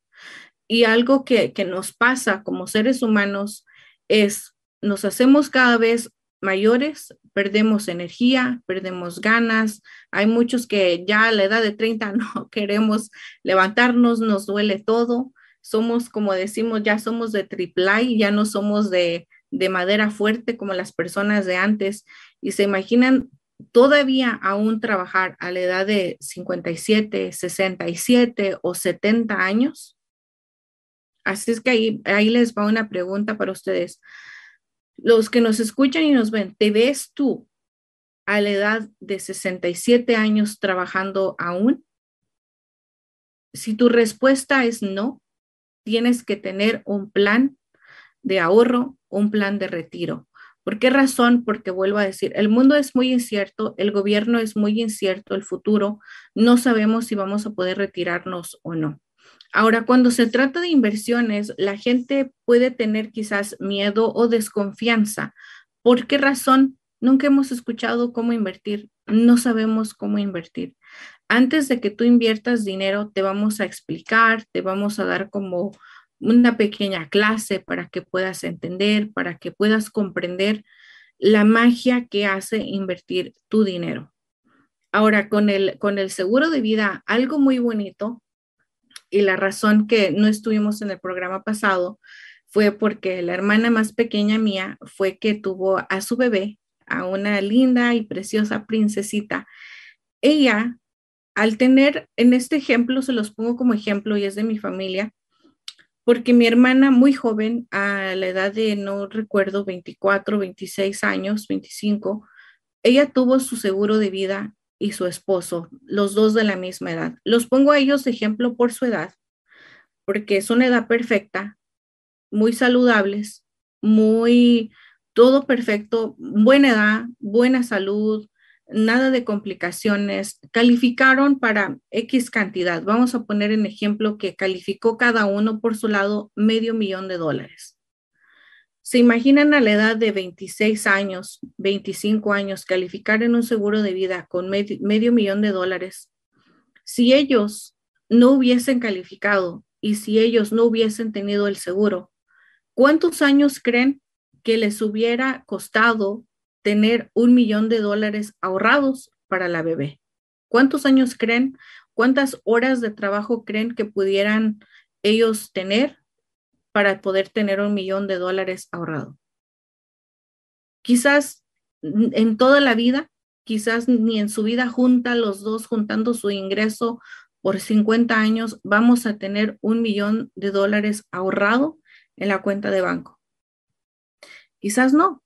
Y algo que, que nos pasa como seres humanos es, nos hacemos cada vez mayores, perdemos energía, perdemos ganas. Hay muchos que ya a la edad de 30 no queremos levantarnos, nos duele todo. Somos, como decimos, ya somos de triple ya no somos de, de madera fuerte como las personas de antes y se imaginan todavía aún trabajar a la edad de 57, 67 o 70 años. Así es que ahí, ahí les va una pregunta para ustedes. Los que nos escuchan y nos ven, ¿te ves tú a la edad de 67 años trabajando aún? Si tu respuesta es no, tienes que tener un plan de ahorro, un plan de retiro. ¿Por qué razón? Porque vuelvo a decir, el mundo es muy incierto, el gobierno es muy incierto, el futuro, no sabemos si vamos a poder retirarnos o no. Ahora, cuando se trata de inversiones, la gente puede tener quizás miedo o desconfianza. ¿Por qué razón? Nunca hemos escuchado cómo invertir, no sabemos cómo invertir. Antes de que tú inviertas dinero, te vamos a explicar, te vamos a dar como una pequeña clase para que puedas entender, para que puedas comprender la magia que hace invertir tu dinero. Ahora, con el, con el seguro de vida, algo muy bonito y la razón que no estuvimos en el programa pasado fue porque la hermana más pequeña mía fue que tuvo a su bebé, a una linda y preciosa princesita. Ella, al tener, en este ejemplo, se los pongo como ejemplo y es de mi familia, porque mi hermana muy joven, a la edad de, no recuerdo, 24, 26 años, 25, ella tuvo su seguro de vida y su esposo, los dos de la misma edad. Los pongo a ellos de ejemplo por su edad, porque es una edad perfecta, muy saludables, muy todo perfecto, buena edad, buena salud, nada de complicaciones. Calificaron para X cantidad. Vamos a poner en ejemplo que calificó cada uno por su lado medio millón de dólares. ¿Se imaginan a la edad de 26 años, 25 años, calificar en un seguro de vida con medio, medio millón de dólares? Si ellos no hubiesen calificado y si ellos no hubiesen tenido el seguro, ¿cuántos años creen que les hubiera costado tener un millón de dólares ahorrados para la bebé. ¿Cuántos años creen? ¿Cuántas horas de trabajo creen que pudieran ellos tener para poder tener un millón de dólares ahorrado? Quizás en toda la vida, quizás ni en su vida junta los dos, juntando su ingreso por 50 años, vamos a tener un millón de dólares ahorrado en la cuenta de banco. Quizás no,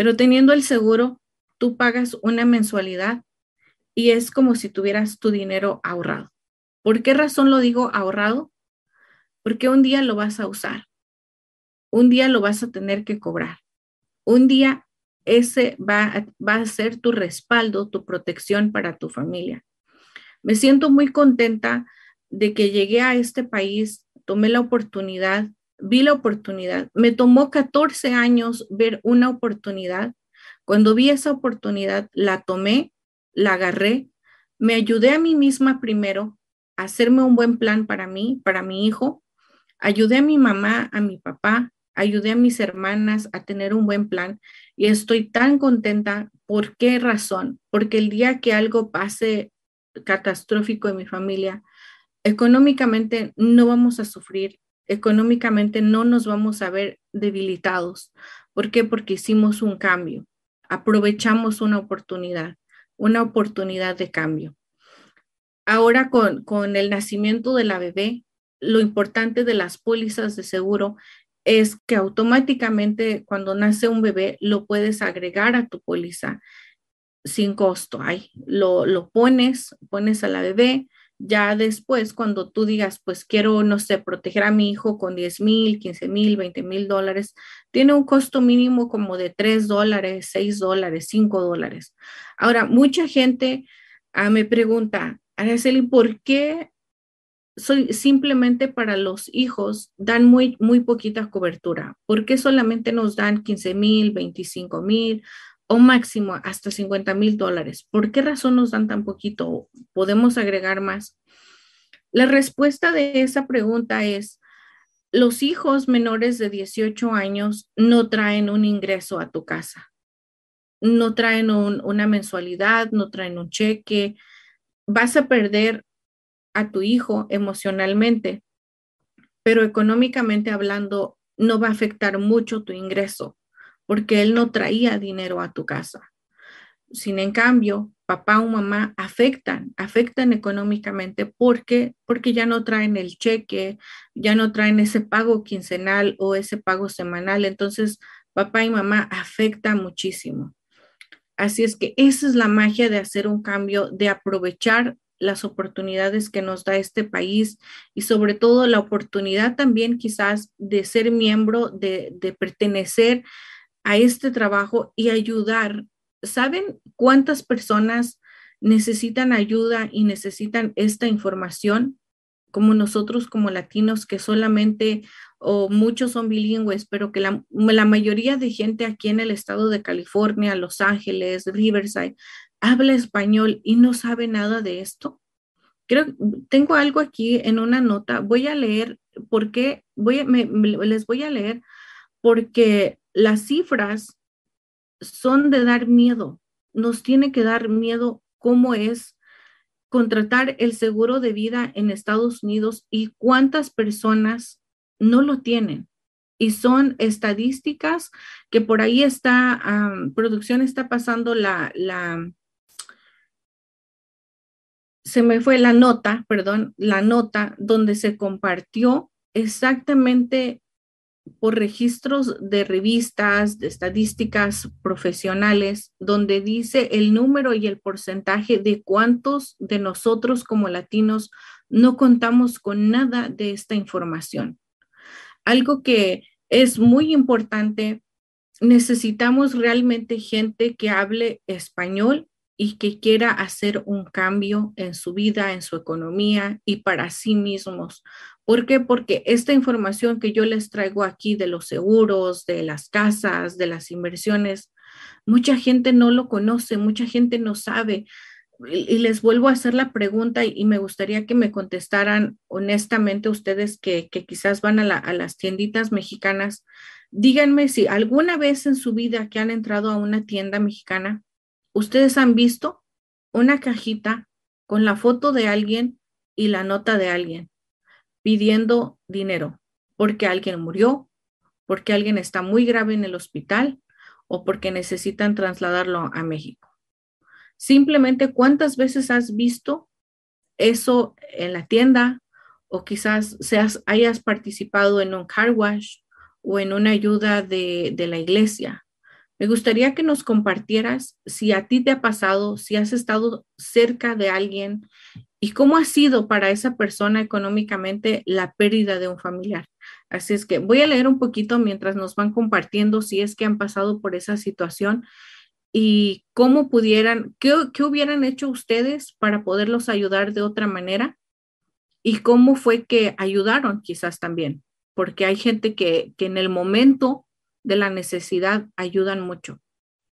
pero teniendo el seguro, tú pagas una mensualidad y es como si tuvieras tu dinero ahorrado. ¿Por qué razón lo digo ahorrado? Porque un día lo vas a usar. Un día lo vas a tener que cobrar. Un día ese va a, va a ser tu respaldo, tu protección para tu familia. Me siento muy contenta de que llegué a este país, tomé la oportunidad vi la oportunidad. Me tomó 14 años ver una oportunidad. Cuando vi esa oportunidad, la tomé, la agarré, me ayudé a mí misma primero a hacerme un buen plan para mí, para mi hijo, ayudé a mi mamá, a mi papá, ayudé a mis hermanas a tener un buen plan y estoy tan contenta. ¿Por qué razón? Porque el día que algo pase catastrófico en mi familia, económicamente no vamos a sufrir, económicamente no nos vamos a ver debilitados. ¿Por qué? Porque hicimos un cambio, aprovechamos una oportunidad, una oportunidad de cambio. Ahora con, con el nacimiento de la bebé, lo importante de las pólizas de seguro es que automáticamente cuando nace un bebé lo puedes agregar a tu póliza sin costo. Ahí lo, lo pones, pones a la bebé. Ya después, cuando tú digas, pues quiero, no sé, proteger a mi hijo con 10 mil, 15 mil, 20 mil dólares, tiene un costo mínimo como de 3 dólares, 6 dólares, 5 dólares. Ahora, mucha gente ah, me pregunta, Araceli, ¿por qué soy, simplemente para los hijos dan muy, muy poquita cobertura. ¿Por qué solamente nos dan 15 mil, 25 mil o máximo hasta 50 mil dólares? ¿Por qué razón nos dan tan poquito? ¿Podemos agregar más? La respuesta de esa pregunta es, los hijos menores de 18 años no traen un ingreso a tu casa. No traen una mensualidad, no traen un cheque. Vas a perder a tu hijo emocionalmente, pero económicamente hablando no va a afectar mucho tu ingreso porque él no traía dinero a tu casa. Sin en cambio, papá o mamá afectan, afectan económicamente porque porque ya no traen el cheque, ya no traen ese pago quincenal o ese pago semanal, entonces papá y mamá afectan muchísimo. Así es que esa es la magia de hacer un cambio, de aprovechar las oportunidades que nos da este país y sobre todo la oportunidad también quizás de ser miembro, de, pertenecer a este trabajo y ayudar. ¿Saben cuántas personas necesitan ayuda y necesitan esta información? Como nosotros como latinos que solamente o muchos son bilingües, pero que la, la mayoría de gente aquí en el estado de California, Los Ángeles, Riverside, habla español y no sabe nada de esto? Creo, tengo algo aquí en una nota. Voy a leer porque voy les voy a leer porque las cifras son de dar miedo. Nos tiene que dar miedo cómo es contratar el seguro de vida en Estados Unidos y cuántas personas no lo tienen. Y son estadísticas que por ahí está, producción está pasando la, la, se me fue la nota, perdón, la nota donde se compartió exactamente por registros de revistas, de estadísticas profesionales, donde dice el número y el porcentaje de cuántos de nosotros como latinos no contamos con nada de esta información. Algo que es muy importante, necesitamos realmente gente que hable español y que quiera hacer un cambio en su vida, en su economía y para sí mismos. ¿Por qué? Porque esta información que yo les traigo aquí de los seguros, de las casas, de las inversiones, mucha gente no lo conoce, mucha gente no sabe. Y, les vuelvo a hacer la pregunta y, me gustaría que me contestaran honestamente ustedes que, quizás van a, a las tienditas mexicanas. Díganme si alguna vez en su vida que han entrado a una tienda mexicana, ustedes han visto una cajita con la foto de alguien y la nota de alguien pidiendo dinero porque alguien murió, porque alguien está muy grave en el hospital o porque necesitan trasladarlo a México. Simplemente cuántas veces has visto eso en la tienda o quizás seas, hayas participado en un car wash o en una ayuda de, de la iglesia me gustaría que nos compartieras si a ti te ha pasado, si has estado cerca de alguien y cómo ha sido para esa persona económicamente la pérdida de un familiar. Así es que voy a leer un poquito mientras nos van compartiendo si es que han pasado por esa situación y cómo pudieran, qué, hubieran hecho ustedes para poderlos ayudar de otra manera y cómo fue que ayudaron quizás también, porque hay gente que, que en el momento de la necesidad ayudan mucho.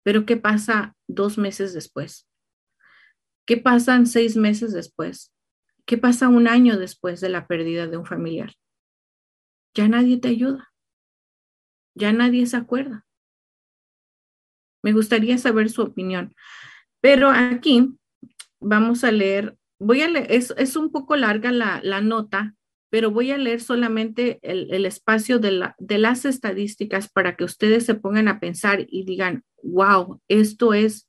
Pero ¿qué pasa dos meses después? ¿Qué pasan seis meses después? ¿Qué pasa un año después de la pérdida de un familiar? Ya nadie te ayuda. Ya nadie se acuerda. Me gustaría saber su opinión. Pero aquí vamos a leer, voy a leer, es, un poco larga la, nota, pero voy a leer solamente el, espacio de, de las estadísticas para que ustedes se pongan a pensar y digan, wow, esto es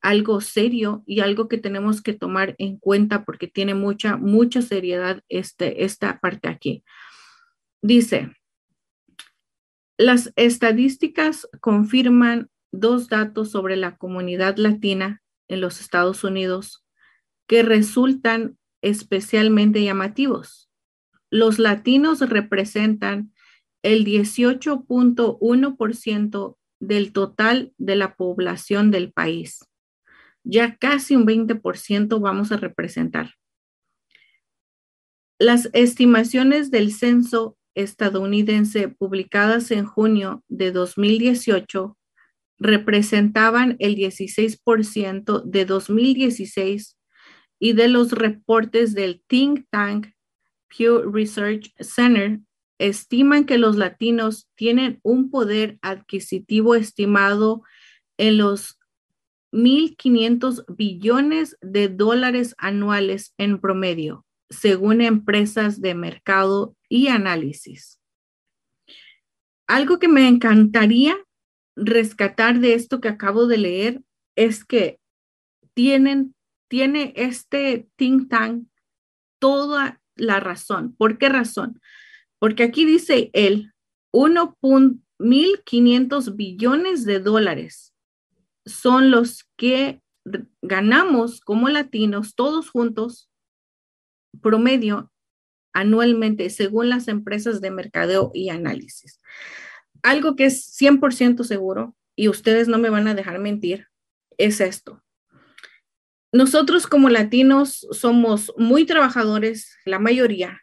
algo serio y algo que tenemos que tomar en cuenta porque tiene mucha, mucha seriedad este, esta parte aquí. Dice, las estadísticas confirman dos datos sobre la comunidad latina en los Estados Unidos que resultan especialmente llamativos. Los latinos representan el 18.1% del total de la población del país ya casi un 20% vamos a representar. Las estimaciones del censo estadounidense publicadas en junio de 2018 representaban el 16% de 2016 y de los reportes del think tank Pew Research Center estiman que los latinos tienen un poder adquisitivo estimado en los 1.500 billones de dólares anuales en promedio, según empresas de mercado y análisis. Algo que me encantaría rescatar de esto que acabo de leer es que tienen, tiene este think tank toda la razón. ¿Por qué razón? Porque aquí dice él, 1.500 billones de dólares son los que ganamos como latinos todos juntos promedio anualmente según las empresas de mercadeo y análisis. Algo que es 100% seguro y ustedes no me van a dejar mentir es esto. Nosotros como latinos somos muy trabajadores, la mayoría,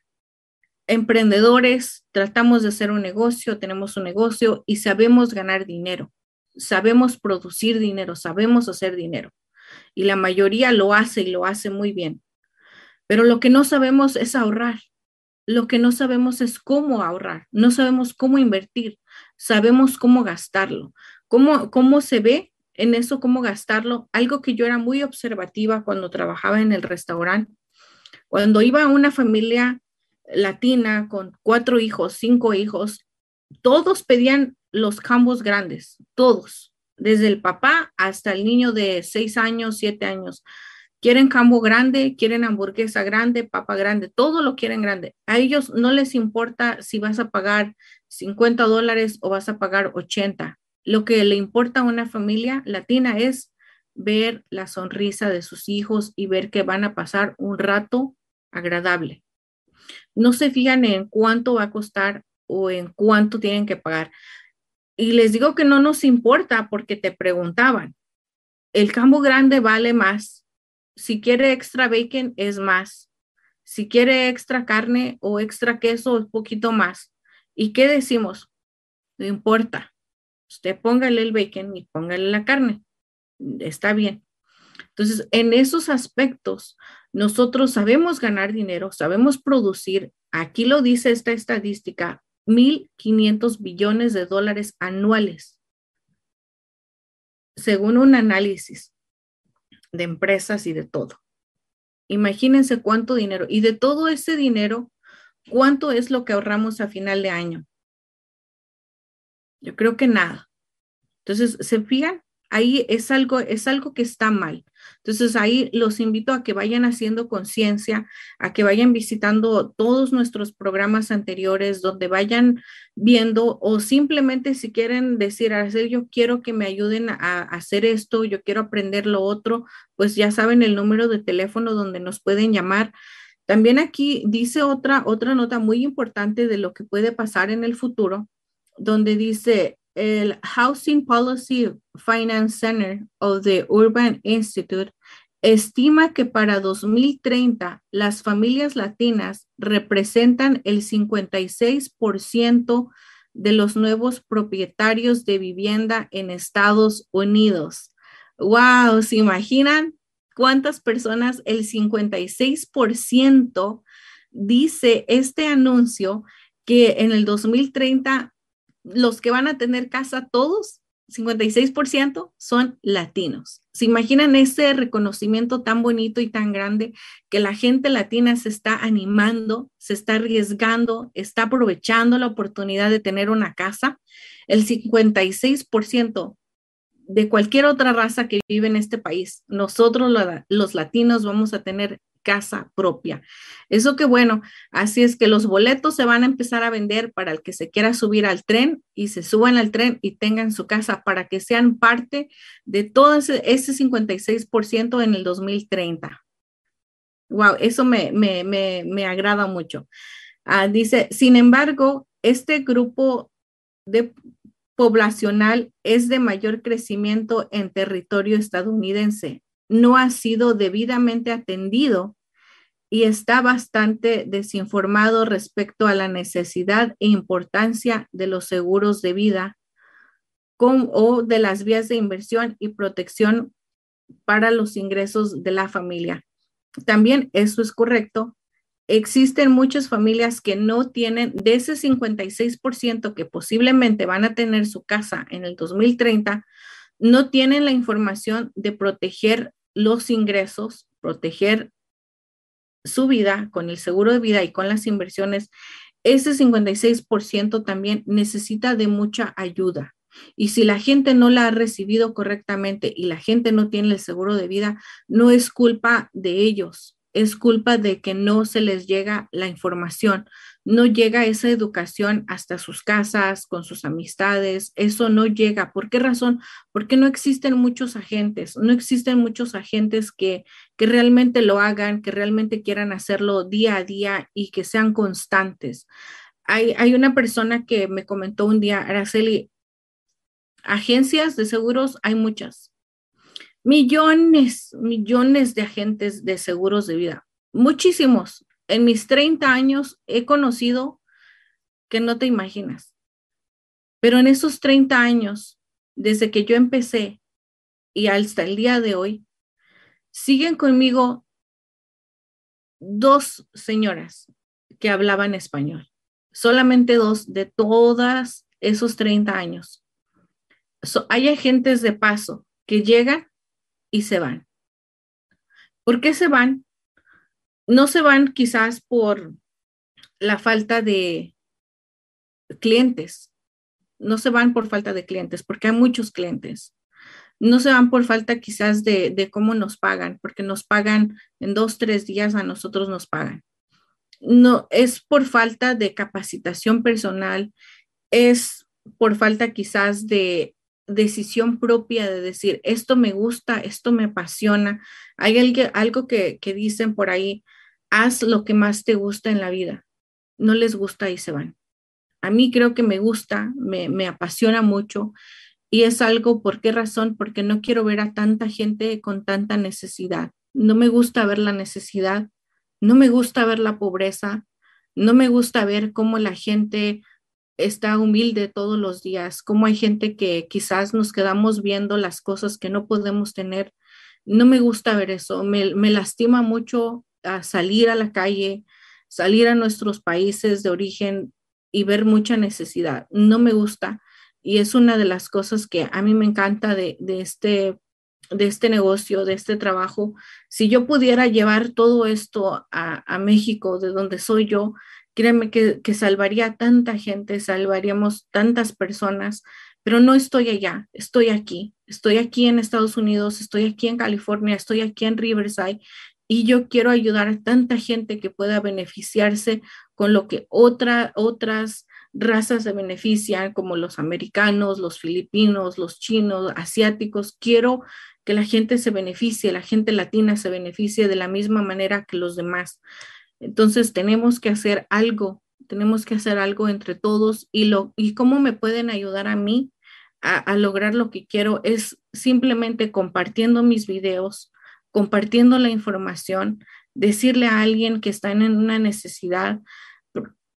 emprendedores, tratamos de hacer un negocio, tenemos un negocio y sabemos ganar dinero sabemos producir dinero, sabemos hacer dinero. Y la mayoría lo hace y lo hace muy bien. Pero lo que no sabemos es ahorrar. Lo que no sabemos es cómo ahorrar. No sabemos cómo invertir. Sabemos cómo gastarlo. ¿Cómo, cómo se ve en eso, cómo gastarlo? Algo que yo era muy observativa cuando trabajaba en el restaurante. Cuando iba a una familia latina con cuatro hijos, cinco hijos, todos pedían los cambos grandes, todos, desde el papá hasta el niño de seis años, siete años. Quieren cambo grande, quieren hamburguesa grande, papa grande, todo lo quieren grande. A ellos no les importa si vas a pagar 50 dólares o vas a pagar 80. Lo que le importa a una familia latina es ver la sonrisa de sus hijos y ver que van a pasar un rato agradable. No se fijan en cuánto va a costar o en cuánto tienen que pagar. Y les digo que no nos importa porque te preguntaban. El campo grande vale más. Si quiere extra bacon es más. Si quiere extra carne o extra queso es poquito más. ¿Y qué decimos? No importa. Usted póngale el bacon y póngale la carne. Está bien. Entonces, en esos aspectos, nosotros sabemos ganar dinero, sabemos producir. Aquí lo dice esta estadística, 1.500 billones de dólares anuales, según un análisis de empresas y de todo. Imagínense cuánto dinero. Y de todo ese dinero, ¿cuánto es lo que ahorramos a final de año? Yo creo que nada. Entonces, ¿se fijan? Ahí es algo, es algo que está mal. Entonces ahí los invito a que vayan haciendo conciencia, a que vayan visitando todos nuestros programas anteriores, donde vayan viendo o simplemente si quieren decir, yo quiero que me ayuden a, hacer esto, yo quiero aprender lo otro, pues ya saben el número de teléfono donde nos pueden llamar. También aquí dice otra, otra nota muy importante de lo que puede pasar en el futuro, donde dice, el Housing Policy Finance Center of the Urban Institute estima que para 2030 las familias latinas representan el 56% de los nuevos propietarios de vivienda en Estados Unidos. ¡Wow! ¿Se imaginan? cuántas personas, el 56% dice este anuncio que en el 2030 los que van a tener casa todos 56% son latinos. ¿Se imaginan ese reconocimiento tan bonito y tan grande que la gente latina se está animando, se está arriesgando, está aprovechando la oportunidad de tener una casa? El 56% de cualquier otra raza que vive en este país, nosotros los latinos vamos a tener casa propia. Eso que bueno, así es que los boletos se van a empezar a vender para el que se quiera subir al tren y se suban al tren y tengan su casa para que sean parte de todo ese, 56% en el 2030. Wow, eso me, me, agrada mucho. Ah, dice, sin embargo, este grupo de poblacional es de mayor crecimiento en territorio estadounidense no ha sido debidamente atendido y está bastante desinformado respecto a la necesidad e importancia de los seguros de vida con, o de las vías de inversión y protección para los ingresos de la familia. También eso es correcto. Existen muchas familias que no tienen, de ese 56% que posiblemente van a tener su casa en el 2030, no tienen la información de proteger los ingresos, proteger su vida con el seguro de vida y con las inversiones, ese 56% también necesita de mucha ayuda. Y si la gente no la ha recibido correctamente y la gente no tiene el seguro de vida, no es culpa de ellos, es culpa de que no se les llega la información, no llega esa educación hasta sus casas, con sus amistades, eso no llega. ¿Por qué razón? Porque no existen muchos agentes, no existen muchos agentes que, que realmente lo hagan, que realmente quieran hacerlo día a día y que sean constantes. Hay, hay una persona que me comentó un día, Araceli, agencias de seguros hay muchas, millones, millones de agentes de seguros de vida, muchísimos. En mis 30 años he conocido que no te imaginas. Pero en esos 30 años, desde que yo empecé y hasta el día de hoy, siguen conmigo dos señoras que hablaban español. Solamente dos de todas esos 30 años. hay agentes de paso que llegan y se van. ¿Por qué se van? No se van quizás por la falta de clientes. No se van por falta de clientes, porque hay muchos clientes. No se van por falta quizás de, cómo nos pagan, porque nos pagan en dos, tres días, a nosotros nos pagan. No, es por falta de capacitación personal, es por falta quizás de decisión propia de decir, esto me gusta, esto me apasiona. Hay algo, que, que dicen por ahí, haz lo que más te gusta en la vida. No les gusta y se van. A mí creo que me gusta, me, me apasiona mucho y es algo, ¿por qué razón? Porque no quiero ver a tanta gente con tanta necesidad. No me gusta ver la necesidad, no me gusta ver la pobreza, no me gusta ver cómo la gente está humilde todos los días, como hay gente que quizás nos quedamos viendo las cosas que no podemos tener. No me gusta ver eso, me, lastima mucho salir a la calle, salir a nuestros países de origen y ver mucha necesidad. No me gusta y es una de las cosas que a mí me encanta de, este de este negocio, de este trabajo. Si yo pudiera llevar todo esto a, a México, de donde soy yo, Créeme que, que salvaría tanta gente, salvaríamos tantas personas, pero no estoy allá, estoy aquí, estoy aquí en Estados Unidos, estoy aquí en California, estoy aquí en Riverside y yo quiero ayudar a tanta gente que pueda beneficiarse con lo que otra, otras razas se benefician, como los americanos, los filipinos, los chinos, asiáticos. Quiero que la gente se beneficie, la gente latina se beneficie de la misma manera que los demás. Entonces tenemos que hacer algo, tenemos que hacer algo entre todos y, lo, y cómo me pueden ayudar a mí a, lograr lo que quiero es simplemente compartiendo mis videos, compartiendo la información, decirle a alguien que está en una necesidad.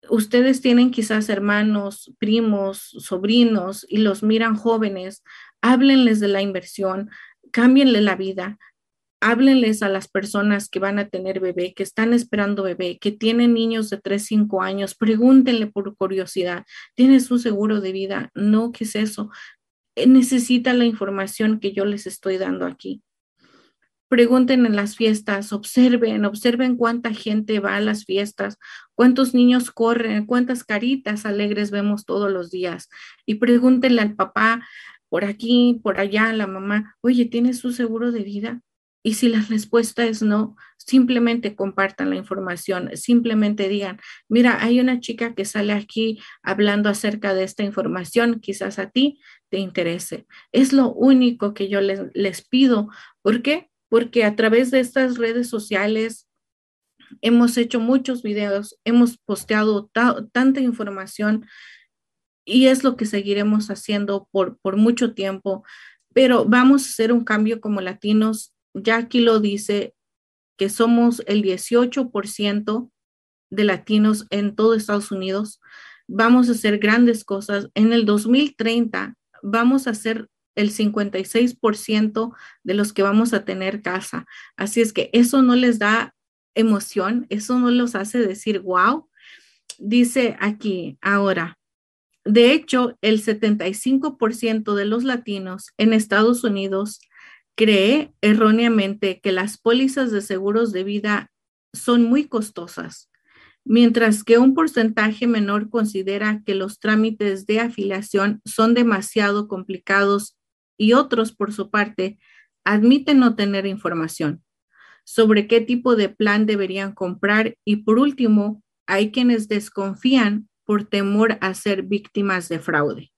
Ustedes tienen quizás hermanos, primos, sobrinos y los miran jóvenes, háblenles de la inversión, cámbienle la vida, Háblenles a las personas que van a tener bebé, que están esperando bebé, que tienen niños de 3, 5 años. Pregúntenle por curiosidad, ¿tienes un seguro de vida? No, ¿qué es eso? Eh, necesita la información que yo les estoy dando aquí. Pregunten en las fiestas, observen, observen cuánta gente va a las fiestas, cuántos niños corren, cuántas caritas alegres vemos todos los días. Y pregúntenle al papá, por aquí, por allá, la mamá, oye, ¿tienes un seguro de vida? Y si la respuesta es no, simplemente compartan la información, simplemente digan, mira, hay una chica que sale aquí hablando acerca de esta información, quizás a ti te interese. Es lo único que yo les, les pido. ¿Por qué? Porque a través de estas redes sociales hemos hecho muchos videos, hemos posteado tanta información y es lo que seguiremos haciendo por, por mucho tiempo. Pero vamos a hacer un cambio como latinos ya aquí lo dice, que somos el 18% de latinos en todo Estados Unidos. Vamos a hacer grandes cosas. En el 2030 vamos a ser el 56% de los que vamos a tener casa. Así es que eso no les da emoción, eso no los hace decir, wow. Dice aquí ahora, de hecho, el 75% de los latinos en Estados Unidos cree erróneamente que las pólizas de seguros de vida son muy costosas, mientras que un porcentaje menor considera que los trámites de afiliación son demasiado complicados y otros, por su parte, admiten no tener información sobre qué tipo de plan deberían comprar y por último, hay quienes desconfían por temor a ser víctimas de fraude.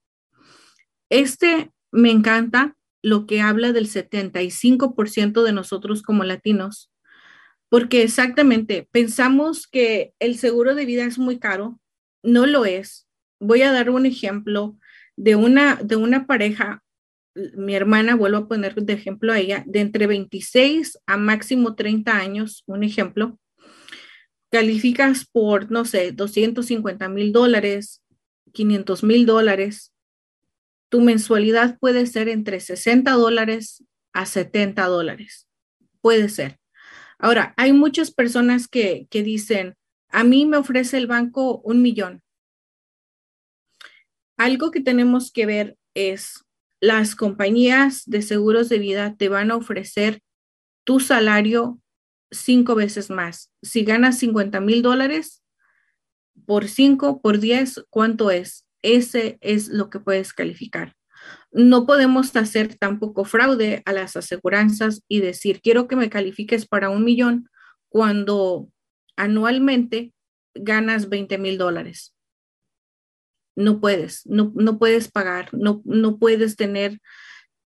Este me encanta lo que habla del 75% de nosotros como latinos, porque exactamente pensamos que el seguro de vida es muy caro, no lo es. Voy a dar un ejemplo de una, de una pareja, mi hermana, vuelvo a poner de ejemplo a ella, de entre 26 a máximo 30 años, un ejemplo, calificas por, no sé, 250 mil dólares, 500 mil dólares, tu mensualidad puede ser entre 60 dólares a 70 dólares. Puede ser. Ahora, hay muchas personas que, que dicen, a mí me ofrece el banco un millón. Algo que tenemos que ver es, las compañías de seguros de vida te van a ofrecer tu salario cinco veces más. Si ganas 50 mil dólares, por cinco, por diez, ¿cuánto es? Ese es lo que puedes calificar. No podemos hacer tampoco fraude a las aseguranzas y decir, quiero que me califiques para un millón cuando anualmente ganas 20 mil dólares. No puedes, no, no puedes pagar, no, no puedes tener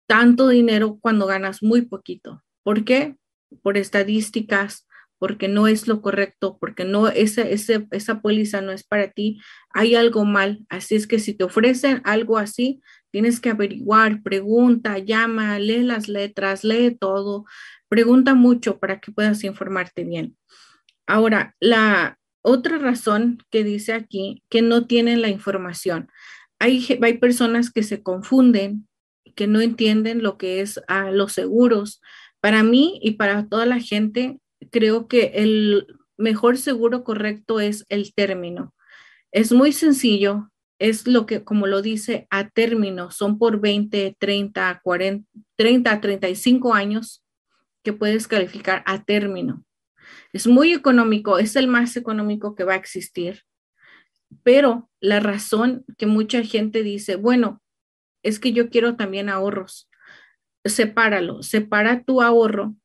tanto dinero cuando ganas muy poquito. ¿Por qué? Por estadísticas, porque no es lo correcto, porque no esa, esa póliza no es para ti, hay algo mal. Así es que si te ofrecen algo así, tienes que averiguar, pregunta, llama, lee las letras, lee todo, pregunta mucho para que puedas informarte bien. Ahora, la otra razón que dice aquí, que no tienen la información. Hay, hay personas que se confunden, que no entienden lo que es a los seguros. Para mí y para toda la gente, creo que el mejor seguro correcto es el término. Es muy sencillo, es lo que, como lo dice, a término, son por 20, 30, 40, 30, 35 años que puedes calificar a término. Es muy económico, es el más económico que va a existir. Pero la razón que mucha gente dice, bueno, es que yo quiero también ahorros. Sepáralo, separa tu ahorro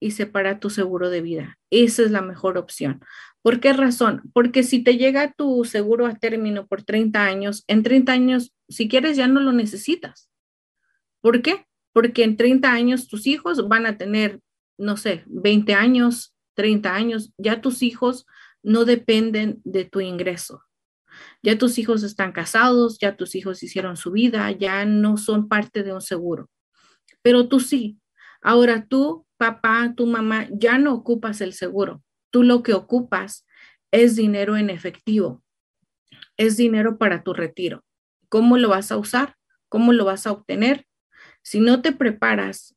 y separa tu seguro de vida. Esa es la mejor opción. ¿Por qué razón? Porque si te llega tu seguro a término por 30 años, en 30 años, si quieres, ya no lo necesitas. ¿Por qué? Porque en 30 años tus hijos van a tener, no sé, 20 años, 30 años. Ya tus hijos no dependen de tu ingreso. Ya tus hijos están casados, ya tus hijos hicieron su vida, ya no son parte de un seguro. Pero tú sí. Ahora tú papá, tu mamá, ya no ocupas el seguro. Tú lo que ocupas es dinero en efectivo, es dinero para tu retiro. ¿Cómo lo vas a usar? ¿Cómo lo vas a obtener? Si no te preparas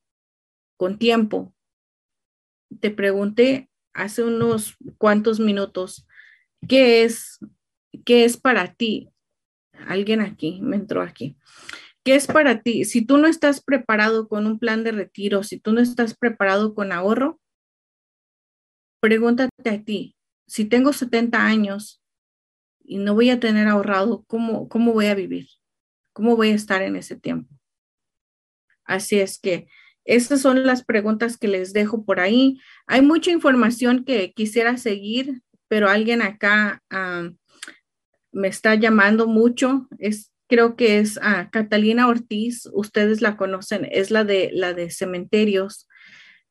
con tiempo te pregunté hace unos cuantos minutos, ¿qué es, qué es para ti? Alguien aquí, me entró aquí. ¿Qué es para ti? Si tú no estás preparado con un plan de retiro, si tú no estás preparado con ahorro, pregúntate a ti, si tengo 70 años y no voy a tener ahorrado, ¿cómo, cómo voy a vivir? ¿Cómo voy a estar en ese tiempo? Así es que esas son las preguntas que les dejo por ahí. Hay mucha información que quisiera seguir, pero alguien acá ah, me está llamando mucho. Es, creo que es a Catalina Ortiz, ustedes la conocen, es la de la de cementerios.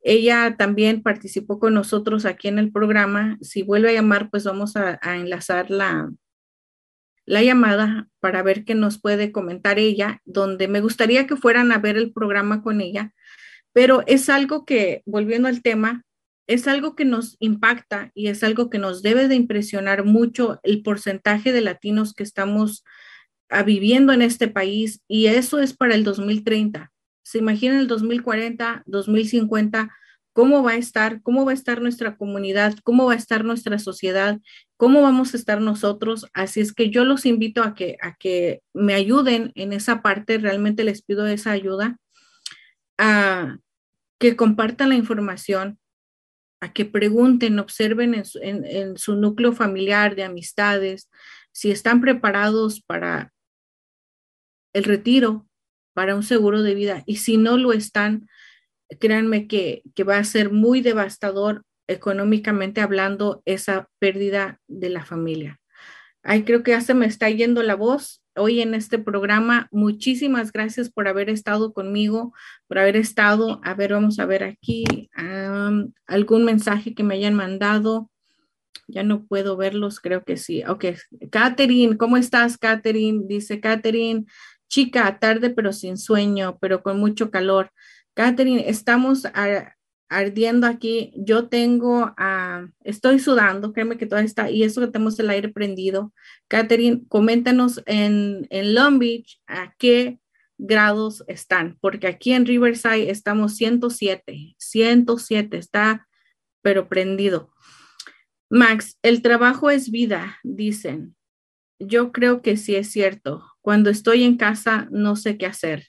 Ella también participó con nosotros aquí en el programa. Si vuelve a llamar, pues vamos a, a enlazar la, la llamada para ver qué nos puede comentar ella, donde me gustaría que fueran a ver el programa con ella, pero es algo que, volviendo al tema, es algo que nos impacta y es algo que nos debe de impresionar mucho el porcentaje de latinos que estamos viviendo en este país y eso es para el 2030. Se imaginan el 2040, 2050, cómo va a estar, cómo va a estar nuestra comunidad, cómo va a estar nuestra sociedad, cómo vamos a estar nosotros. Así es que yo los invito a que, a que me ayuden en esa parte, realmente les pido esa ayuda a que compartan la información, a que pregunten, observen en su, núcleo familiar de amistades, si están preparados para el retiro, para un seguro de vida. Y si no lo están, créanme que, que va a ser muy devastador económicamente hablando esa pérdida de la familia. Ay, creo que ya se me está yendo la voz hoy en este programa. Muchísimas gracias por haber estado conmigo, por haber estado. A ver, vamos a ver aquí algún mensaje que me hayan mandado. Ya no puedo verlos, creo que sí. Ok, Catherine, ¿cómo estás, Catherine? Dice Catherine, chica, tarde pero sin sueño, pero con mucho calor. Catherine, estamos ardiendo aquí. Yo tengo, uh, estoy sudando, créeme que todo está, y eso que tenemos el aire prendido. Catherine, coméntanos en, en Long Beach a qué grados están, porque aquí en Riverside estamos 107, 107, está pero prendido. Max, el trabajo es vida, dicen. Yo creo que sí es cierto. Cuando estoy en casa no sé qué hacer.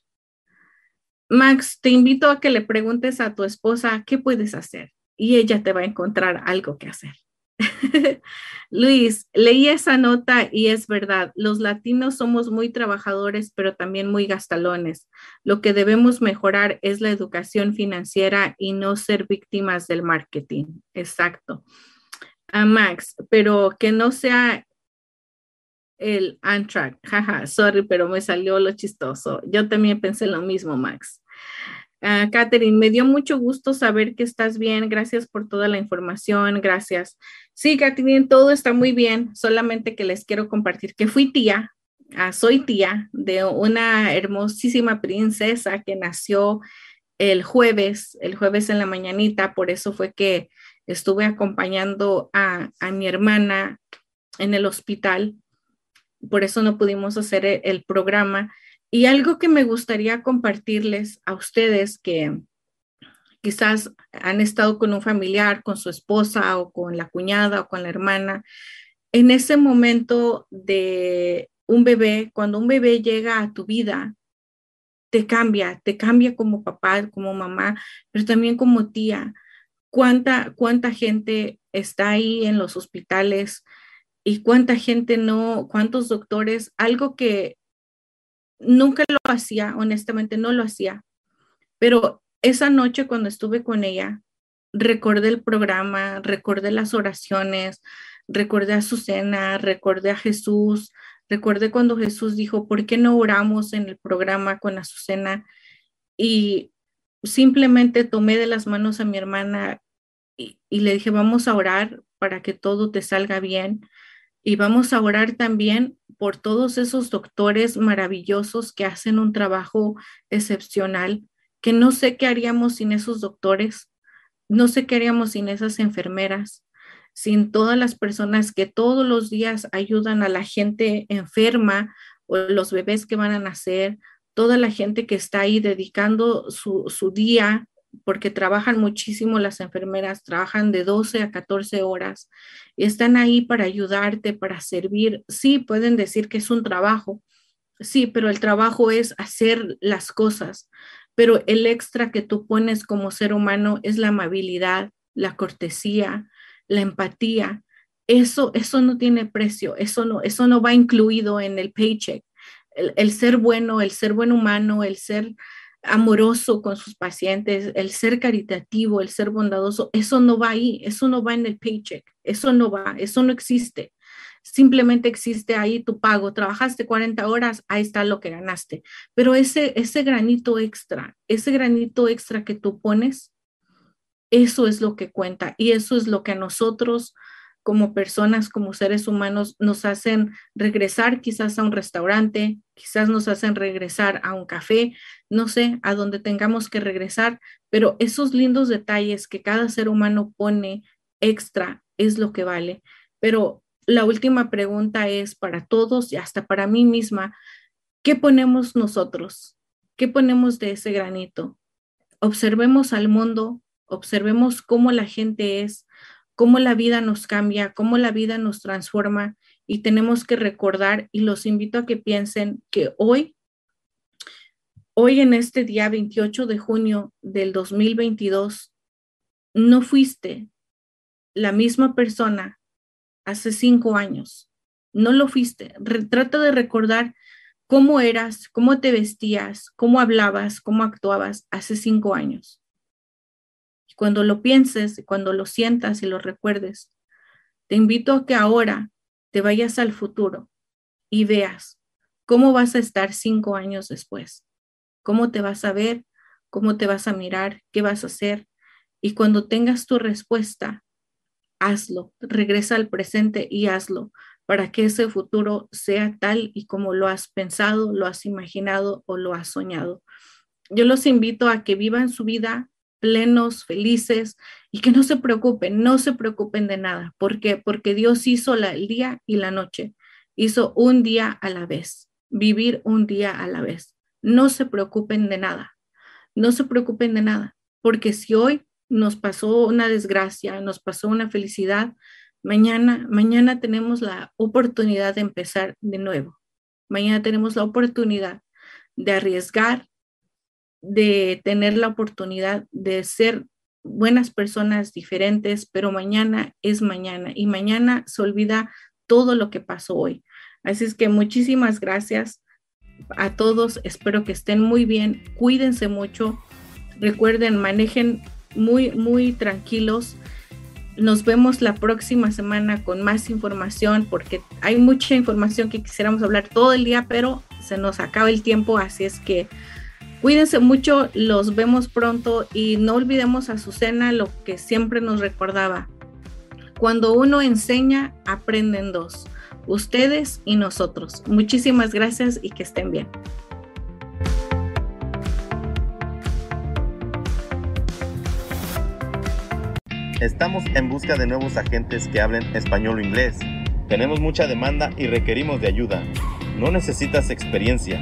Max, te invito a que le preguntes a tu esposa qué puedes hacer y ella te va a encontrar algo que hacer. Luis, leí esa nota y es verdad, los latinos somos muy trabajadores, pero también muy gastalones. Lo que debemos mejorar es la educación financiera y no ser víctimas del marketing. Exacto. A Max, pero que no sea el Antrack. Jaja, sorry, pero me salió lo chistoso. Yo también pensé lo mismo, Max. Catherine, me dio mucho gusto saber que estás bien. Gracias por toda la información. Gracias. Sí, Catherine, todo está muy bien. Solamente que les quiero compartir que fui tía, uh, soy tía de una hermosísima princesa que nació el jueves, el jueves en la mañanita. Por eso fue que estuve acompañando a, a mi hermana en el hospital. Por eso no pudimos hacer el, el programa y algo que me gustaría compartirles a ustedes que quizás han estado con un familiar, con su esposa o con la cuñada o con la hermana, en ese momento de un bebé, cuando un bebé llega a tu vida, te cambia, te cambia como papá, como mamá, pero también como tía. ¿Cuánta, cuánta gente está ahí en los hospitales y cuánta gente no, cuántos doctores? Algo que nunca lo hacía, honestamente no lo hacía, pero esa noche cuando estuve con ella, recordé el programa, recordé las oraciones, recordé a Susana, recordé a Jesús, recordé cuando Jesús dijo, ¿por qué no oramos en el programa con Azucena? Y simplemente tomé de las manos a mi hermana y, y, le dije, vamos a orar para que todo te salga bien. Y vamos a orar también por todos esos doctores maravillosos que hacen un trabajo excepcional, que no sé qué haríamos sin esos doctores, no sé qué haríamos sin esas enfermeras, sin todas las personas que todos los días ayudan a la gente enferma o los bebés que van a nacer, toda la gente que está ahí dedicando su, su día porque trabajan muchísimo las enfermeras, trabajan de 12 a 14 horas, están ahí para ayudarte, para servir. Sí, pueden decir que es un trabajo, sí, pero el trabajo es hacer las cosas, pero el extra que tú pones como ser humano es la amabilidad, la cortesía, la empatía. Eso, eso no tiene precio, eso no, eso no va incluido en el paycheck. El, el ser bueno, el ser buen humano, el ser amoroso con sus pacientes, el ser caritativo, el ser bondadoso, eso no va ahí, eso no va en el paycheck, eso no va, eso no existe. Simplemente existe ahí tu pago, trabajaste 40 horas, ahí está lo que ganaste. Pero ese, ese granito extra, ese granito extra que tú pones, eso es lo que cuenta y eso es lo que a nosotros como personas, como seres humanos, nos hacen regresar quizás a un restaurante, quizás nos hacen regresar a un café, no sé, a donde tengamos que regresar, pero esos lindos detalles que cada ser humano pone extra es lo que vale. Pero la última pregunta es para todos y hasta para mí misma, ¿qué ponemos nosotros? ¿Qué ponemos de ese granito? Observemos al mundo, observemos cómo la gente es, cómo la vida nos cambia, cómo la vida nos transforma y tenemos que recordar y los invito a que piensen que hoy, hoy en este día 28 de junio del 2022, no fuiste la misma persona hace cinco años. No lo fuiste. trata de recordar cómo eras, cómo te vestías, cómo hablabas, cómo actuabas hace cinco años. Cuando lo pienses, cuando lo sientas y lo recuerdes, te invito a que ahora te vayas al futuro y veas cómo vas a estar cinco años después, cómo te vas a ver, cómo te vas a mirar, qué vas a hacer. Y cuando tengas tu respuesta, hazlo, regresa al presente y hazlo para que ese futuro sea tal y como lo has pensado, lo has imaginado o lo has soñado. Yo los invito a que vivan su vida plenos, felices y que no se preocupen, no se preocupen de nada. ¿Por qué? Porque Dios hizo la, el día y la noche, hizo un día a la vez, vivir un día a la vez. No se preocupen de nada, no se preocupen de nada, porque si hoy nos pasó una desgracia, nos pasó una felicidad, mañana, mañana tenemos la oportunidad de empezar de nuevo. Mañana tenemos la oportunidad de arriesgar, de tener la oportunidad de ser buenas personas diferentes, pero mañana es mañana y mañana se olvida todo lo que pasó hoy. Así es que muchísimas gracias a todos, espero que estén muy bien, cuídense mucho, recuerden, manejen muy, muy tranquilos. Nos vemos la próxima semana con más información porque hay mucha información que quisiéramos hablar todo el día, pero se nos acaba el tiempo, así es que Cuídense mucho, los vemos pronto y no olvidemos a Azucena lo que siempre nos recordaba. Cuando uno enseña, aprenden dos, ustedes y nosotros. Muchísimas gracias y que estén bien. Estamos en busca de nuevos agentes que hablen español o inglés. Tenemos mucha demanda y requerimos de ayuda. No necesitas experiencia